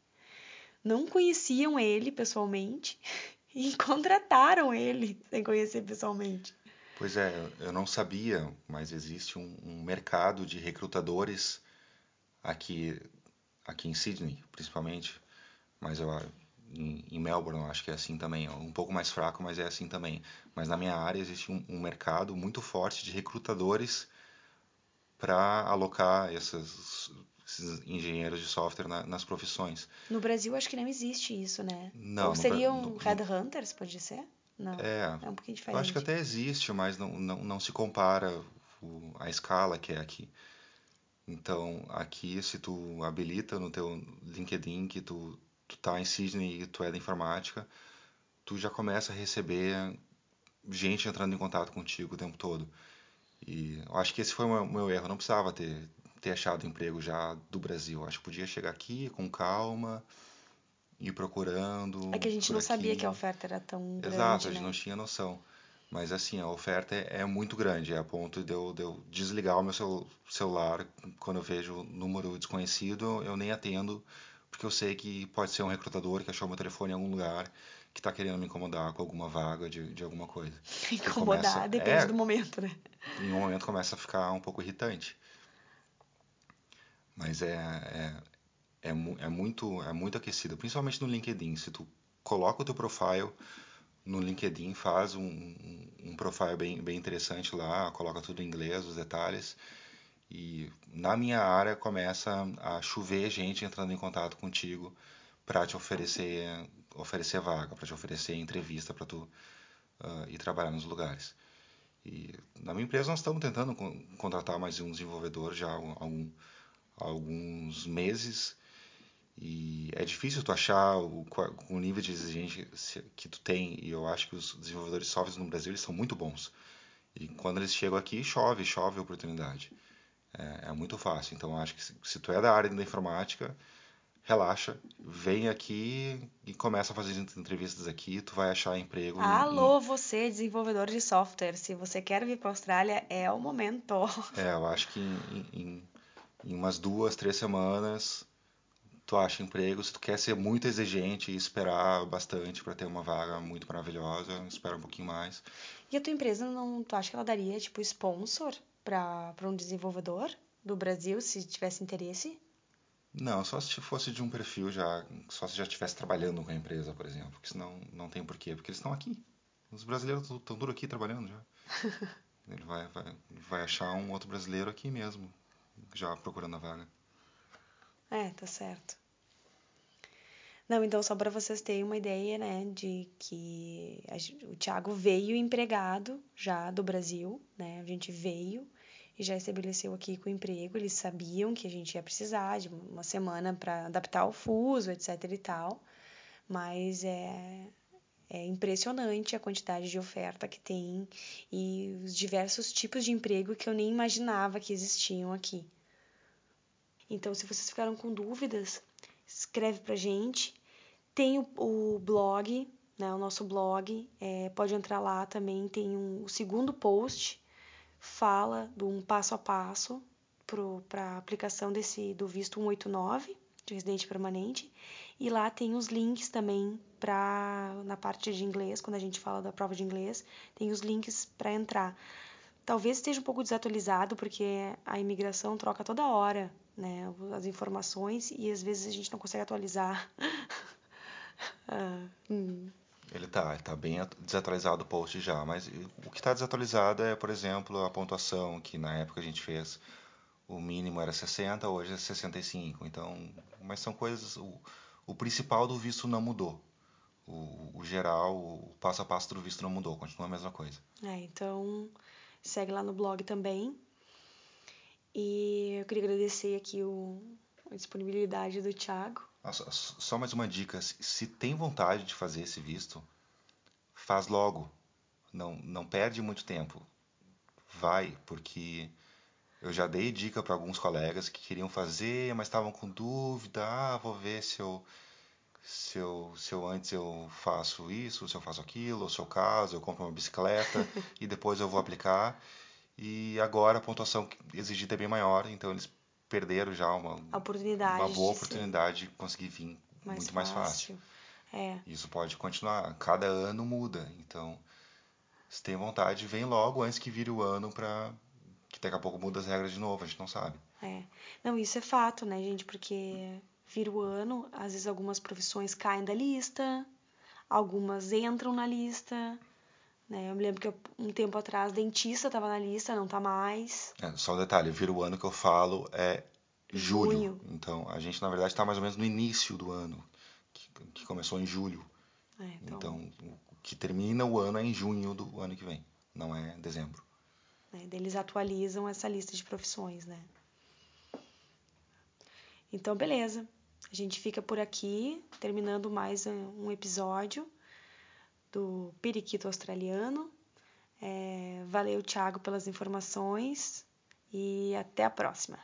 não conheciam ele pessoalmente e contrataram ele sem conhecer pessoalmente. Pois é, eu não sabia, mas existe um, um mercado de recrutadores aqui, aqui em Sydney, principalmente, Mas eu em, em Melbourne eu acho que é assim também, um pouco mais fraco, mas é assim também. Mas na minha área existe um, um mercado muito forte de recrutadores para alocar esses, esses, engenheiros de software na, nas profissões. No Brasil acho que não existe isso, né? Não. Ou seriam no, headhunters, pode ser? Não. É, é um pouquinho diferente. Eu acho que até existe, mas não, não, não se compara o, a escala que é aqui. Então, aqui, se tu habilita no teu LinkedIn que tu, tu tá em Sydney e tu é da informática, tu já começa a receber gente entrando em contato contigo o tempo todo. E eu acho que esse foi o meu, erro. Eu não precisava ter, ter achado emprego já do Brasil. Acho que podia chegar aqui com calma, ir procurando. É que a gente não aqui. sabia que a oferta era tão grande. Exato, a gente né? não tinha noção. Mas assim, a oferta é, é muito grande, é a ponto de eu, de eu desligar o meu celular quando eu vejo número desconhecido, eu nem atendo, porque eu sei que pode ser um recrutador que achou meu telefone em algum lugar que está querendo me incomodar com alguma vaga de, de alguma coisa. Incomodar, começa, depende é, do momento, né? Em um momento começa a ficar um pouco irritante. Mas é, é, é, é, muito, é muito aquecido, principalmente no LinkedIn. Se tu coloca o teu profile no LinkedIn, faz um, um, um profile bem, bem interessante lá, coloca tudo em inglês, os detalhes. E na minha área começa a chover gente entrando em contato contigo para te oferecer oferecer vaga, para te oferecer entrevista para tu uh, ir trabalhar nos lugares. E na minha empresa nós estamos tentando contratar mais um desenvolvedor já há algum, alguns meses e é difícil tu achar o, o nível de exigência que tu tem e eu acho que os desenvolvedores de software no Brasil eles são muito bons. E quando eles chegam aqui, chove, chove oportunidade. É, é muito fácil. Então acho que se, se tu é da área da informática, relaxa, vem aqui e começa a fazer entrevistas aqui, tu vai achar emprego. Alô, em... você, desenvolvedor de software, se você quer vir para a Austrália, é o momento. É, eu acho que em, em, em umas duas, três semanas tu acha emprego. Se tu quer ser muito exigente e esperar bastante para ter uma vaga muito maravilhosa, espera um pouquinho mais. E a tua empresa não, tu acha que ela daria tipo sponsor para um desenvolvedor do Brasil se tivesse interesse? Não, só se fosse de um perfil já, só se já estivesse trabalhando com a empresa, por exemplo, porque senão não tem porquê, porque eles estão aqui. Os brasileiros estão tudo aqui trabalhando já. Ele vai, vai, vai achar um outro brasileiro aqui mesmo, já procurando a vaga. É, tá certo. Não, então só para vocês terem uma ideia, né, de que a, o Thiago veio empregado já do Brasil, né? A gente veio e já estabeleceu aqui com o emprego. Eles sabiam que a gente ia precisar de uma semana para adaptar o fuso, etc e tal. Mas é, é impressionante a quantidade de oferta que tem e os diversos tipos de emprego que eu nem imaginava que existiam aqui. Então, se vocês ficaram com dúvidas, escreve pra gente. Tem o, o blog, né, o nosso blog, é, pode entrar lá também, tem um, o segundo post fala de um passo a passo para a aplicação desse do visto 189 de residente permanente e lá tem os links também para na parte de inglês quando a gente fala da prova de inglês tem os links para entrar talvez esteja um pouco desatualizado porque a imigração troca toda hora né as informações e às vezes a gente não consegue atualizar ah, hum. Ele está tá bem desatualizado o post já, mas o que está desatualizado é, por exemplo, a pontuação, que na época a gente fez, o mínimo era 60, hoje é 65. Então, mas são coisas. O, o principal do visto não mudou. O, o, geral, o passo a passo do visto não mudou, continua a mesma coisa. É, então segue lá no blog também. E eu queria agradecer aqui o, a disponibilidade do Thiago só mais uma dica: se tem vontade de fazer esse visto, faz logo. Não, não perde muito tempo. Vai, porque eu já dei dica para alguns colegas que queriam fazer, mas estavam com dúvida. Ah, vou ver se eu, se eu, se eu antes eu faço isso, se eu faço aquilo, ou se eu caso, eu compro uma bicicleta e depois eu vou aplicar. E agora a pontuação exigida é bem maior, então eles perderam já uma, uma boa oportunidade de conseguir vir mais muito mais fácil. É. Isso pode continuar. Cada ano muda. Então, se tem vontade, vem logo antes que vire o ano para que daqui a pouco muda as regras de novo. A gente não sabe. É. Não, isso é fato, né, gente? Porque vira o ano, às vezes algumas profissões caem da lista, algumas entram na lista. Né? Eu me lembro que um tempo atrás dentista estava na lista, não está mais. É, só um detalhe, vira o ano que eu falo é julho. julho. Então a gente na verdade está mais ou menos no início do ano, que, que começou em julho. É, então... então, o que termina o ano é em junho do ano que vem, não é dezembro. É, eles atualizam essa lista de profissões, né? Então, beleza. A gente fica por aqui, terminando mais um episódio do Periquito Australiano. É, valeu, Thiago, pelas informações e até a próxima.